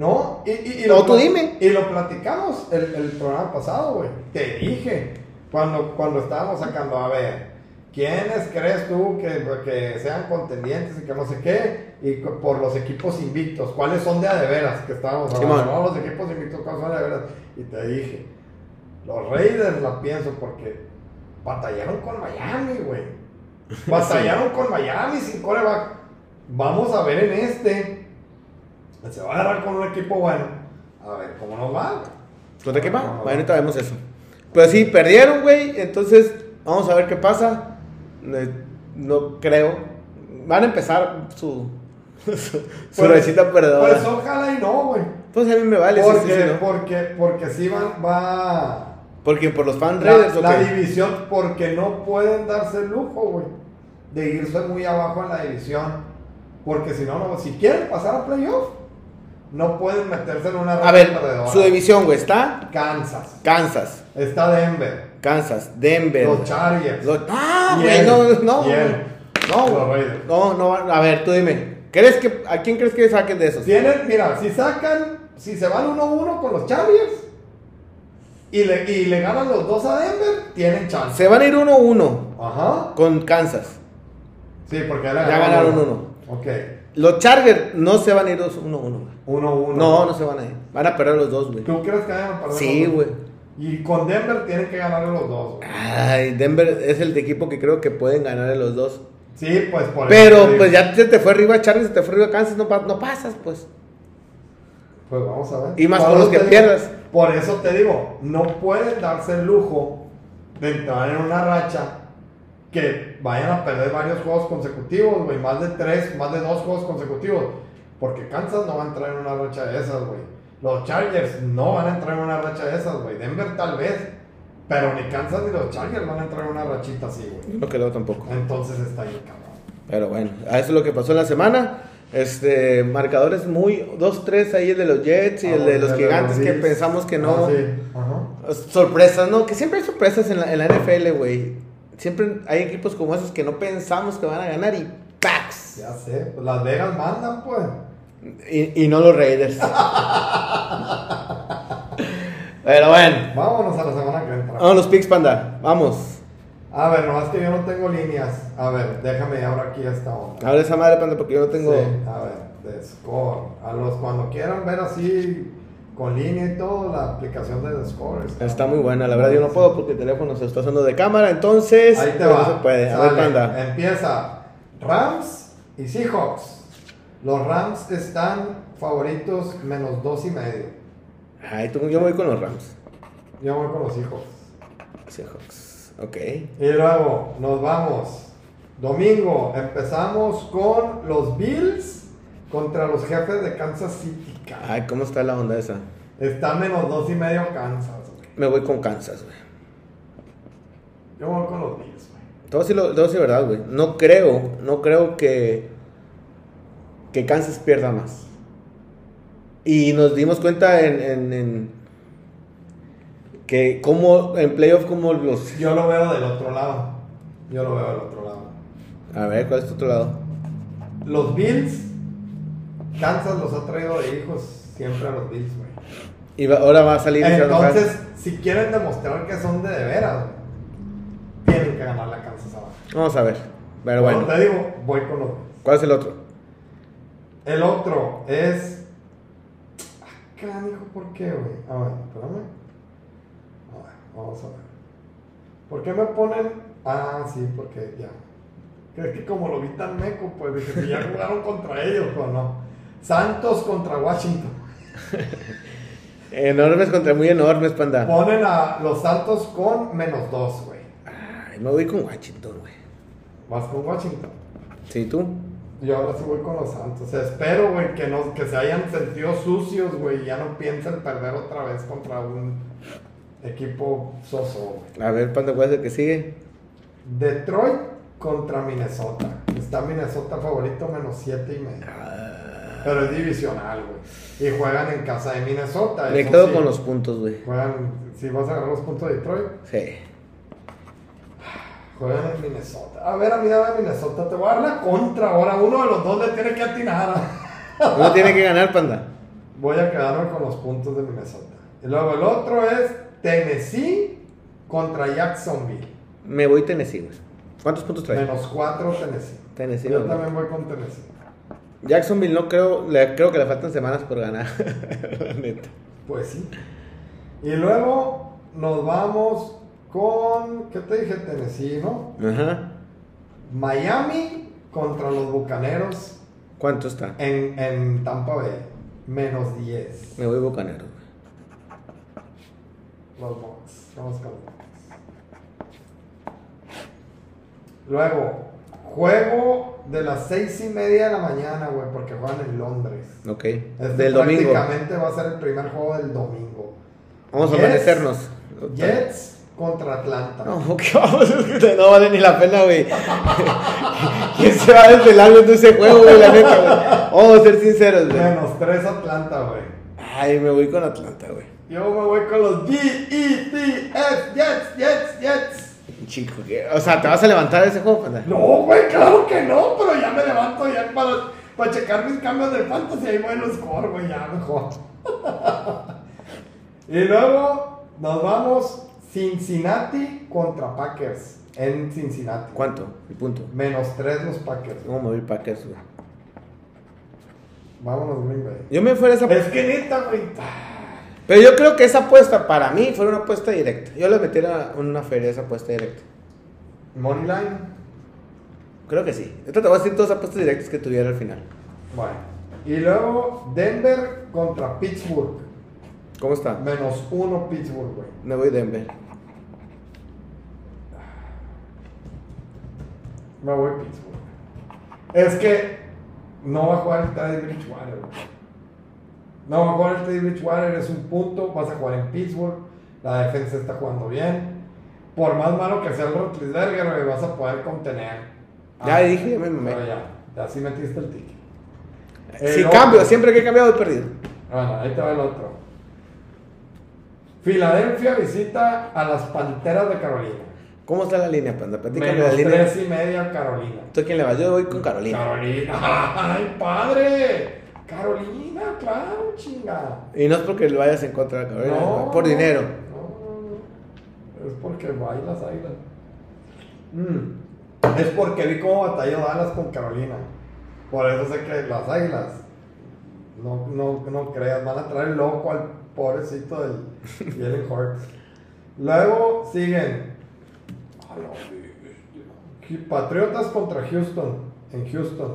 No, y, y, y No, tú dime. Y lo platicamos el, el programa pasado, güey. Te dije, cuando, cuando estábamos sacando, a ver, ¿quiénes crees tú que, que sean contendientes y que no sé qué? Y por los equipos invictos, ¿cuáles son de a de veras que estábamos hablando? Simón. ¿no? Los equipos invictos, ¿cuáles son de a de veras? Y te dije, los Raiders la pienso porque batallaron con Miami, güey. Batallaron con Miami sin coreback. Vamos a ver en este Se va a agarrar con un equipo bueno. A ver cómo nos va. ¿Contra qué va? No, no, Bueno, no. ahorita vemos eso. Pues sí, perdieron, güey. Entonces, vamos a ver qué pasa. Eh, No creo. Van a empezar su. su, su Pues- rachita perdedora. Pues ojalá y no, güey. Pues a mí me vale. Porque, sí, sí, ¿no? porque, porque sí va, va Porque por los fan la, raiders, ¿o la división, porque no pueden darse el lujo, güey, de irse muy abajo en la división. Porque si no, no, si quieren pasar a playoff, no pueden meterse en una A racha ver, perdedora. su división, güey, está Kansas, Kansas, está Denver, Kansas, Denver. los Chargers, Los- Ah, güey, no, no. No, güey. No, no. A ver, tú dime. ¿Crees que, ¿A quién crees que saquen de esos? Tienen, mira, si sacan, si se van 1-1 con los Chargers y le, y le ganan los dos a Denver, tienen chance. Se van a ir 1-1 Ajá. con Kansas. Sí, porque ya, Ya ganaron uno. Ok. Los Chargers no se van a ir 2-1. 1-1. No, no se van a ir. Van a perder los dos, güey. ¿Tú crees que vayan a perder Sí, los dos? güey. Y con Denver tienen que ganar los dos, güey. Ay, Denver es el equipo que creo que pueden ganar los dos. Sí, pues por Pero pues ya se te fue arriba Chargers, se te fue arriba Kansas, no, no pasas, pues. Pues vamos a ver. Y más Por con los que digo- pierdas. Por eso te digo, no pueden darse el lujo de entrar en una racha que vayan a perder varios juegos consecutivos, güey. Más de tres, más de dos juegos consecutivos. Porque Kansas no va a entrar en una racha de esas, güey. Los Chargers no van a entrar en una racha de esas, güey. Denver tal vez. Pero ni Kansas ni los Chargers van a entrar en una rachita así, güey. No creo tampoco. Entonces está ahí, cabrón. Pero bueno, a eso es lo que pasó en la semana. Este, marcadores muy 2-3 ahí el de los Jets y Ah, el de los gigantes que pensamos que no. Ah, sí. Ajá. Sorpresas, ¿no? Que siempre hay sorpresas en la, en la NFL, güey. Siempre hay equipos como esos que no pensamos que van a ganar y ¡pax! Ya sé, pues Las Vegas mandan, pues. Y, y no los Raiders. Pero bueno, Vámonos a la semana que entra. vamos los picks, panda. Vamos. A ver, nomás que yo no tengo líneas. A ver, déjame abro aquí esta onda. Abre esa madre, panda, porque yo no tengo. Sí, a ver, de Score. A los cuando quieran ver así con línea y todo, la aplicación de The Score. Está muy buena, la verdad yo no puedo porque el teléfono se está usando de cámara, entonces Ahí te va. no se puede. A ver, panda. Empieza Rams y Seahawks. Los Rams están favoritos menos dos y medio. Ay, tú- yo voy con los Rams. Yo voy con los Seahawks. Seahawks. Ok. Y luego nos vamos. Domingo empezamos con los Bills contra los jefes de Kansas City. Ay, ¿cómo está la onda esa? Está menos dos y medio Kansas, güey. Me voy con Kansas, güey. Yo voy con los Bills, güey. A decir, lo- a decir verdad, güey. No creo, no creo que, que Kansas pierda más. Y nos dimos cuenta en, en, en que como en playoff como los... Yo lo veo del otro lado. Yo lo veo del otro lado. A ver, ¿cuál es tu otro lado? Los Bills, Kansas los ha traído de hijos siempre a los Bills, güey. Y va- ahora va a salir... Entonces, si quieren demostrar que son de de veras, tienen que ganar la Kansas abajo. Vamos a ver. Pero Como bueno, te digo, voy con los Bills. ¿cuál es el otro? El otro es. Ah, canijo, ¿por qué, güey? A ver, espérame. A ver, vamos a ver. ¿Por qué me ponen.? Ah, sí, porque ya. Creo que como lo vi tan meco, pues dije, si ya jugaron contra ellos, pues no. Santos contra Washington. Enormes contra muy enormes, panda. Ponen a los Santos con menos dos, güey. Ay, me voy con Washington, güey. Vas con Washington. ¿Sí, tú? Yo ahora sí voy con los Santos. Espero, güey, que, no, que se hayan sentido sucios, güey, y ya no piensen perder otra vez contra un equipo soso, güey. A ver, panda, ¿cuál es el que sigue? Detroit contra Minnesota. Está Minnesota favorito menos 7 y medio. Ah, Pero es divisional, güey. Y juegan en casa de Minnesota. me quedo sí. con los puntos, güey. Juegan, si vas a agarrar los puntos de Detroit, Sí. juegan en Minnesota. A ver, a mí dame Minnesota. Te voy a dar la contra ahora. Uno de los dos le tiene que atinar. Uno tiene que ganar, panda. Voy a quedarme con los puntos de Minnesota. Y luego el otro es Tennessee contra Jacksonville. Me voy Tennessee, güey. ¿Cuántos puntos trae? Menos 4 Tennessee. Tennessee, Yo ¿no? también voy con Tennessee. Jacksonville no creo, le, creo que le faltan semanas por ganar. La neta. Pues sí. Y luego nos vamos con. ¿Qué te dije? Tennessee, ¿no? Ajá. Miami contra los bucaneros ¿Cuánto está? en, en Tampa Bay. menos 10. Me voy bucanero. Los Bucks. Vamos con los Bucks. Luego, juego de las seis y media de la mañana, güey, porque juegan en Londres. Ok. Este Del domingo. Prácticamente va a ser el primer juego del domingo. Vamos a amanecernos. Jets contra Atlanta. No, ¿qué vamos? No vale ni la pena, güey. ¿Quién se va a desvelar viendo ese juego, güey? La neta, güey. Vamos a ser sinceros, güey. Menos 3 Atlanta, güey. Ay, me voy con Atlanta, güey. Yo me voy con los G-E-T-S, Jets, Jets, Jets. Chico. O sea, ¿te vas a levantar de ese juego, panda? No, güey, claro que no, pero ya me levanto ya para, para checar mis cambios de fantasy. Ahí voy los score, güey, ya mejor. y luego nos vamos Cincinnati contra Packers en Cincinnati. ¿Cuánto? El punto. Menos 3 los Packers. ¿Cómo me voy Packers, güey? Vámonos, Green Bay. Yo me fuera esa Es que neta, güey. Pero yo creo que esa apuesta para mí fue una apuesta directa. Yo le metiera una feria esa apuesta directa. Money line. Creo que sí. Esto te voy a decir todas las apuestas directas que tuviera al final. Bueno. Y luego Denver contra Pittsburgh. ¿Cómo está? Menos 1 Pittsburgh, güey. Me voy Denver. Me voy Pittsburgh. Es que no va a jugar el Teddy Bridgewater. güey. No va a jugar el Teddy Bridgewater, es un punto. Vas a jugar en Pittsburgh. La defensa está jugando bien. Por más malo que sea el Rotlisberger, vas a poder contener. Ya Ah, dije, me mamé. pero ya, ya sí metiste el ticket. Si El cambio, otro- siempre que he cambiado he perdido. Bueno, ahí te va el otro. Filadelfia visita a las Panteras de Carolina. ¿Cómo está la línea, panda? Platícame Menos la línea. tres y media Carolina. ¿Tú quién le vas? Yo voy con Carolina. Carolina. ¡Ay, padre! Carolina, claro, chinga. Y no es porque le vayas en contra de Carolina, No, por dinero. No, es porque bailas águilas. Mm. Es porque vi cómo batalló Dallas con Carolina. Por eso sé que las águilas. No, no, no creas, van a traer loco al pobrecito del Jalen Hurts. Luego siguen. A. Patriotas contra Houston. En Houston.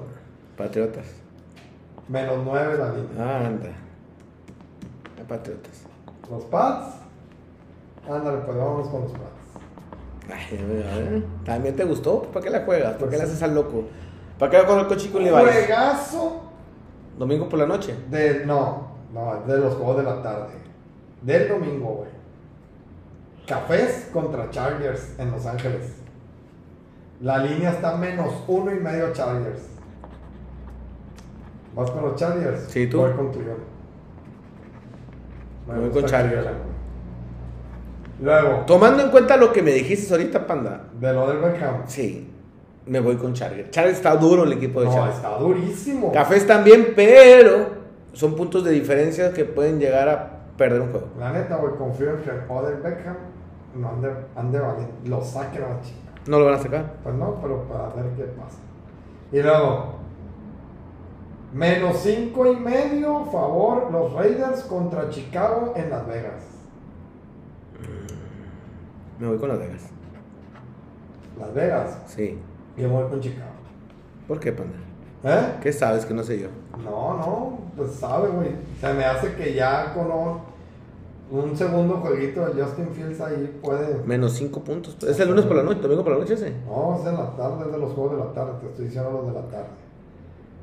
Patriotas. Menos 9 la línea. Ah, anda. Patriotas. Los Pats. Ándale, pues vámonos con los Pats. Ay, a ver, También te gustó. ¿Para qué la juegas? ¿Para qué le haces al loco? ¿Para qué la juegas con Chico Levi? Juegazo Domingo por la noche. de. No, no, de los juegos de la tarde. Del domingo, güey. Cafés contra Chargers en Los Ángeles. La línea está menos uno y medio Chargers. ¿Vas con los Chargers? Sí, tú. Voy con tu yo. Me voy con Chargers. Luego, Tomando en cuenta lo que me dijiste ahorita, panda. de lo del Beckham. Sí, me voy con Chargers. Chargers está duro el equipo de No, Chargers. está durísimo. Cafés también, pero son puntos de diferencia que pueden llegar a perder un juego. La neta, güey, confío en que Odell Beckham no ande, ande valiente. Lo saquen a la chica. No lo van a sacar. Pues no, pero para ver qué pasa. Y luego, menos cinco y medio, favor, los Raiders contra Chicago en Las Vegas. Me voy con Las Vegas. Las Vegas, Sí. yo voy con Chicago. ¿Por qué, panda? ¿Eh? ¿Qué sabes que no sé yo? No, no, pues sabe, güey. Se me hace que ya con un, un segundo jueguito de Justin Fields ahí puede. Menos 5 puntos. Es el lunes por la noche, domingo por la noche ese. No, es de la tarde, es de los juegos de la tarde, te estoy diciendo los de la tarde.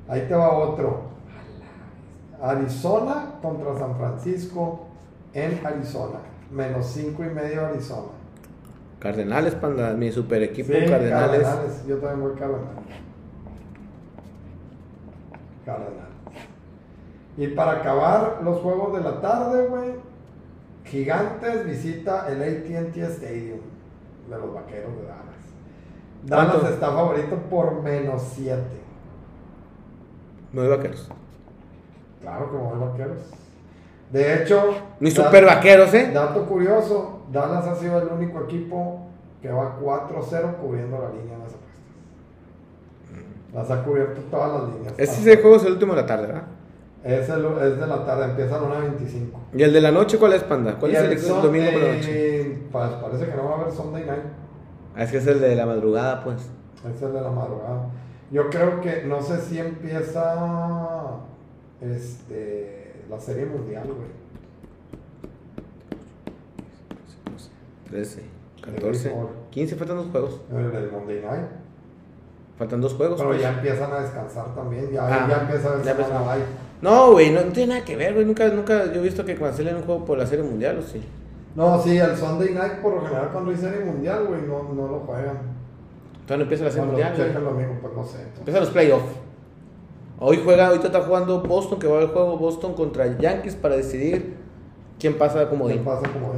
Ahí te va otro. Arizona contra San Francisco en Arizona. Menos cinco y medio Arizona. Cardenales, panda. Mi super equipo Sí, Cardenales. Yo también voy Cardenales. Cardenales. Y para acabar los juegos de la tarde, güey. Gigantes visita el ATT Stadium de los vaqueros de Dallas. Dallas ¿Cuánto? está favorito por menos 7. Me voy vaqueros. Claro que voy vaqueros. De hecho, Mis da- super vaqueros, ¿eh? dato curioso: Dallas ha sido el único equipo que va 4-0 cubriendo la línea en las apuestas. Las ha cubierto todas las líneas. Este es el juego es el último de la tarde, ¿verdad? Es, el- es de la tarde, empieza a la 1.25. ¿Y el de la noche cuál es, panda? ¿Cuál es el, Son- domingo por la noche? pues, parece que no va a haber Sunday night. Ah, Es que es el de la madrugada, pues. Es el de la madrugada. Yo creo que, no sé si empieza este, la Serie Mundial, güey. 13, 14, 15, faltan dos juegos. El del Monday Night. Faltan dos juegos. Pero pues. ya empiezan a descansar también. Ya, Ah, ya empieza a ver empieza. live. No, güey, no, no tiene nada que ver, güey. Nunca, nunca yo he visto que cancelen un juego por la serie mundial, ¿o sí? No, sí, el Sunday Night por lo general cuando hay Serie Mundial, güey, no, no lo juegan. Todavía no empieza la serie mundial, pues no sé. entonces. Empiezan los playoffs. Hoy juega, ahorita está jugando Boston, que va a haber juego Boston contra Yankees para decidir quién pasa como ¿Qué pasa como.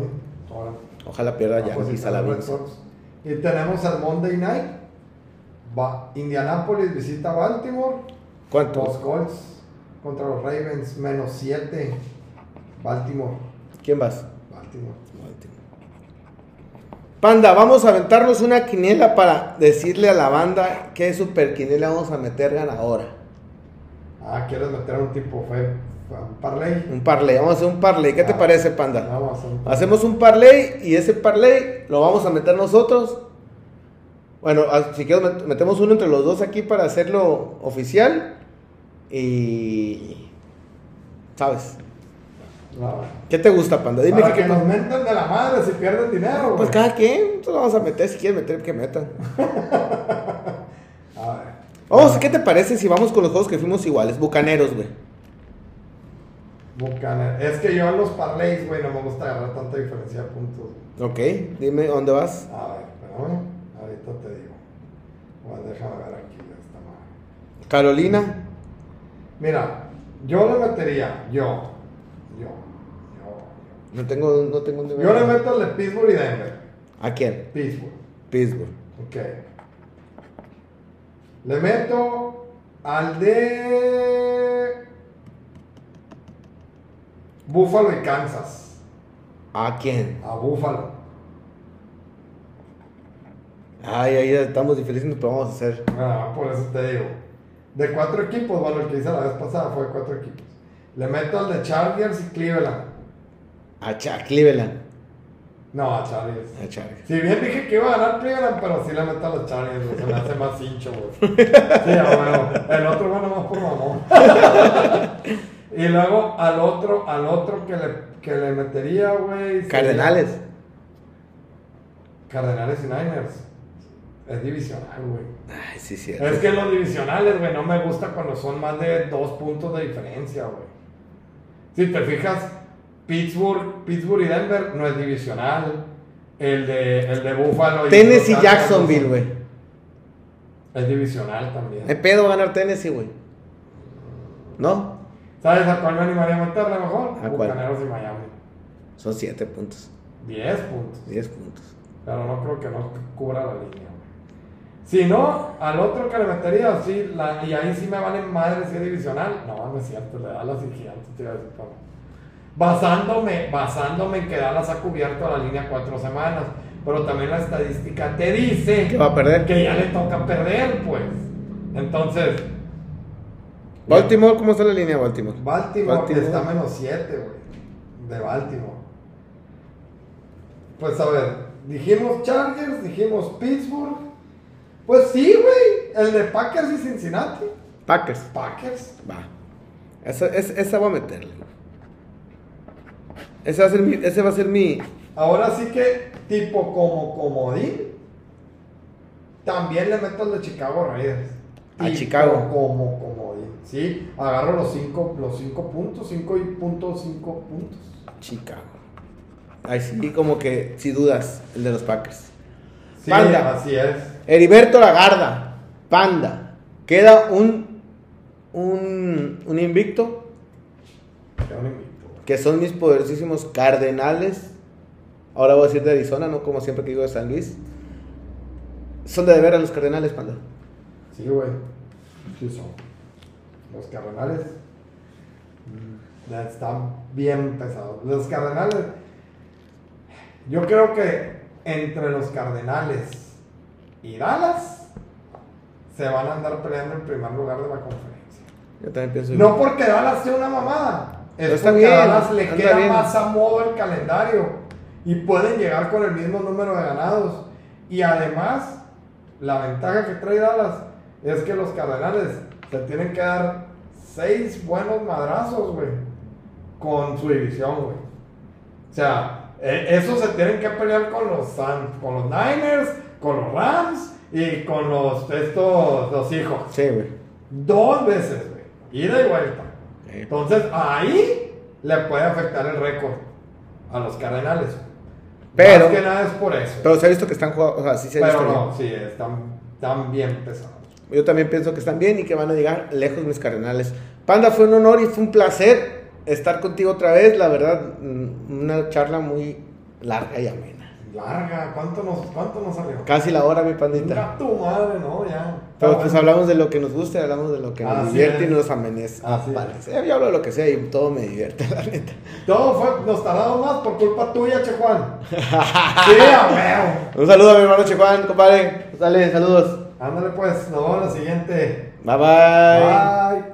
Ojalá pierda Ah, pues, Yankees a la vez. Y tenemos el Monday Night. Va, Indianapolis visita Baltimore. Los ¿Cuánto? Colts contra los Ravens, menos 7. Baltimore. ¿Quién vas? Baltimore. Panda, vamos a aventarnos una quiniela para decirle a la banda qué super quiniela vamos a meter ganadora. Ah, ¿quieres meter un tipo fe, un parlay? Un parlay, vamos a hacer un parlay. ¿Qué te Ah, parece, Panda? Vamos a hacer un Hacemos un parlay y ese parlay lo vamos a meter nosotros. Bueno, a- si quieres met- metemos uno entre los dos aquí para hacerlo oficial. Y... ¿Sabes? No, ¿Qué te gusta, Panda? Dime Para qué que nos menten de la madre si pierden dinero. Pues güey. cada quien, nosotros lo vamos a meter, si quieren meter, que metan. A ver. Vamos, ¿qué te parece si vamos con los juegos que fuimos iguales? Bucaneros, güey. Bucaner. Es que yo en los parlays, güey, no me gusta agarrar tanta diferencia de puntos. Ok, dime dónde vas. A ver, espérame. Ahorita te digo. Bueno, déjame ver aquí esta madre. Carolina, Mira, yo le metería, yo. No tengo, no tengo dónde Yo le meto al de Pittsburgh y Denver. ¿A quién? Pittsburgh. Pittsburgh. Ok. Le meto al de Buffalo y Kansas. ¿A quién? A Buffalo. Ay, ahí estamos diferentes, pero vamos a hacer. Ah, por eso te digo. De cuatro equipos, bueno, el que hice la vez pasada fue de cuatro equipos. Le meto al de Chargers y Cleveland. A Cha- Cleveland. No, a Chargers. A Chargers. Si bien dije que iba a ganar Cleveland, pero sí le meto a los Chargers, se me hace más hincho, güey. Sí, a huevo. El otro va nomás por mamón. y luego al otro, al otro que le, que le metería, güey. Cardenales. Cardenales y Niners. Es divisional, güey. Ay, sí, cierto. Es que los divisionales, güey, no me gusta cuando son más de dos puntos de diferencia, güey. Si te fijas, Pittsburgh, Pittsburgh y Denver no es divisional. El de, el de Buffalo y Tennessee, los Jacksonville, güey. Es divisional también. ¿Hay pedo va a ganar Tennessee, güey? ¿No? ¿Sabes a cuál me animaría a meterle mejor? ¿A? Bucaneros y Miami. Son 7 puntos. 10 puntos. 10 puntos. Pero no creo que no cubra la línea, güey. Si no, al otro que le metería, sí, la, y ahí sí me valen madre si es divisional. No, no es cierto, le da las y gigantes, te iba a decir, Basándome, basándome en que Dallas ha cubierto la línea cuatro semanas. Pero también la estadística te dice ¿Qué va a perder? que ya le toca perder, pues. Entonces, Baltimore, ¿cómo está la línea Baltimore? Baltimore, Baltimore. está menos 7, güey. De Baltimore. Pues a ver, dijimos Chargers, dijimos Pittsburgh. Pues sí, güey. El de Packers y Cincinnati. Packers. Packers. Va. Esa, es- esa va a meterle. Ese va a ser mi. Ese va a ser mi. Ahora sí que, tipo como comodín, también le meto el de Chicago Raiders. A Tipo Chicago. Como comodín. Sí, agarro los 5 los cinco puntos, 5 y punto 5 puntos. Chicago. Ay, sí, como que, si dudas, el de los Packers. Sí, Panda. así es. Heriberto Lagarda, Panda. Queda un, un, un invicto, Qué un invicto. Que son mis poderosísimos Cardenales. Ahora voy a decir de Arizona, no como siempre que digo de San Luis. Son de de veras los Cardenales, Panda. Sí, güey. Sí son. Los cardenales mm, están bien pesados. Los cardenales. Yo creo que entre los cardenales y Dallas se van a andar peleando en primer lugar de la conferencia. Yo también pienso. No porque Dallas sea una mamada. Es está porque bien, a Dallas le queda bien. más a modo el calendario. Y pueden llegar con el mismo número de ganados. Y además, la ventaja que trae Dallas es que los cardenales se tienen que dar seis buenos madrazos, güey. con su división, güey. O sea, eh, eso se tienen que pelear con los San- con los Niners, con los Rams y con los estos los hijos. Sí, güey. Dos veces, güey. Ida y vuelta. Entonces, ahí le puede afectar el récord a los Cardenales. Pero- Más que nada es por eso. Pero se ha visto que están jugando, o sea, sí se ha Pero visto no, sí, están, están bien pesados. Yo también pienso que están bien y que van a llegar lejos mis cardenales. Panda, fue un honor y fue un placer estar contigo otra vez. La verdad, mm, una charla muy larga y amena. Larga, ¿cuánto nos, cuánto nos salió? Casi la hora, mi pandita. Tu madre, ¿no? Ya. Pero pues bueno. hablamos de lo que nos gusta y hablamos de lo que nos Así divierte es. y nos. Vale. Sí, Yo hablo de lo que sea y todo me divierte, la neta. Todo fue, nos tardamos más por culpa tuya, Che Juan. sí, a. Un saludo a mi hermano Chejuan, compadre. Dale, saludos. Ándale pues, nos vemos en la siguiente. Bye bye. Bye.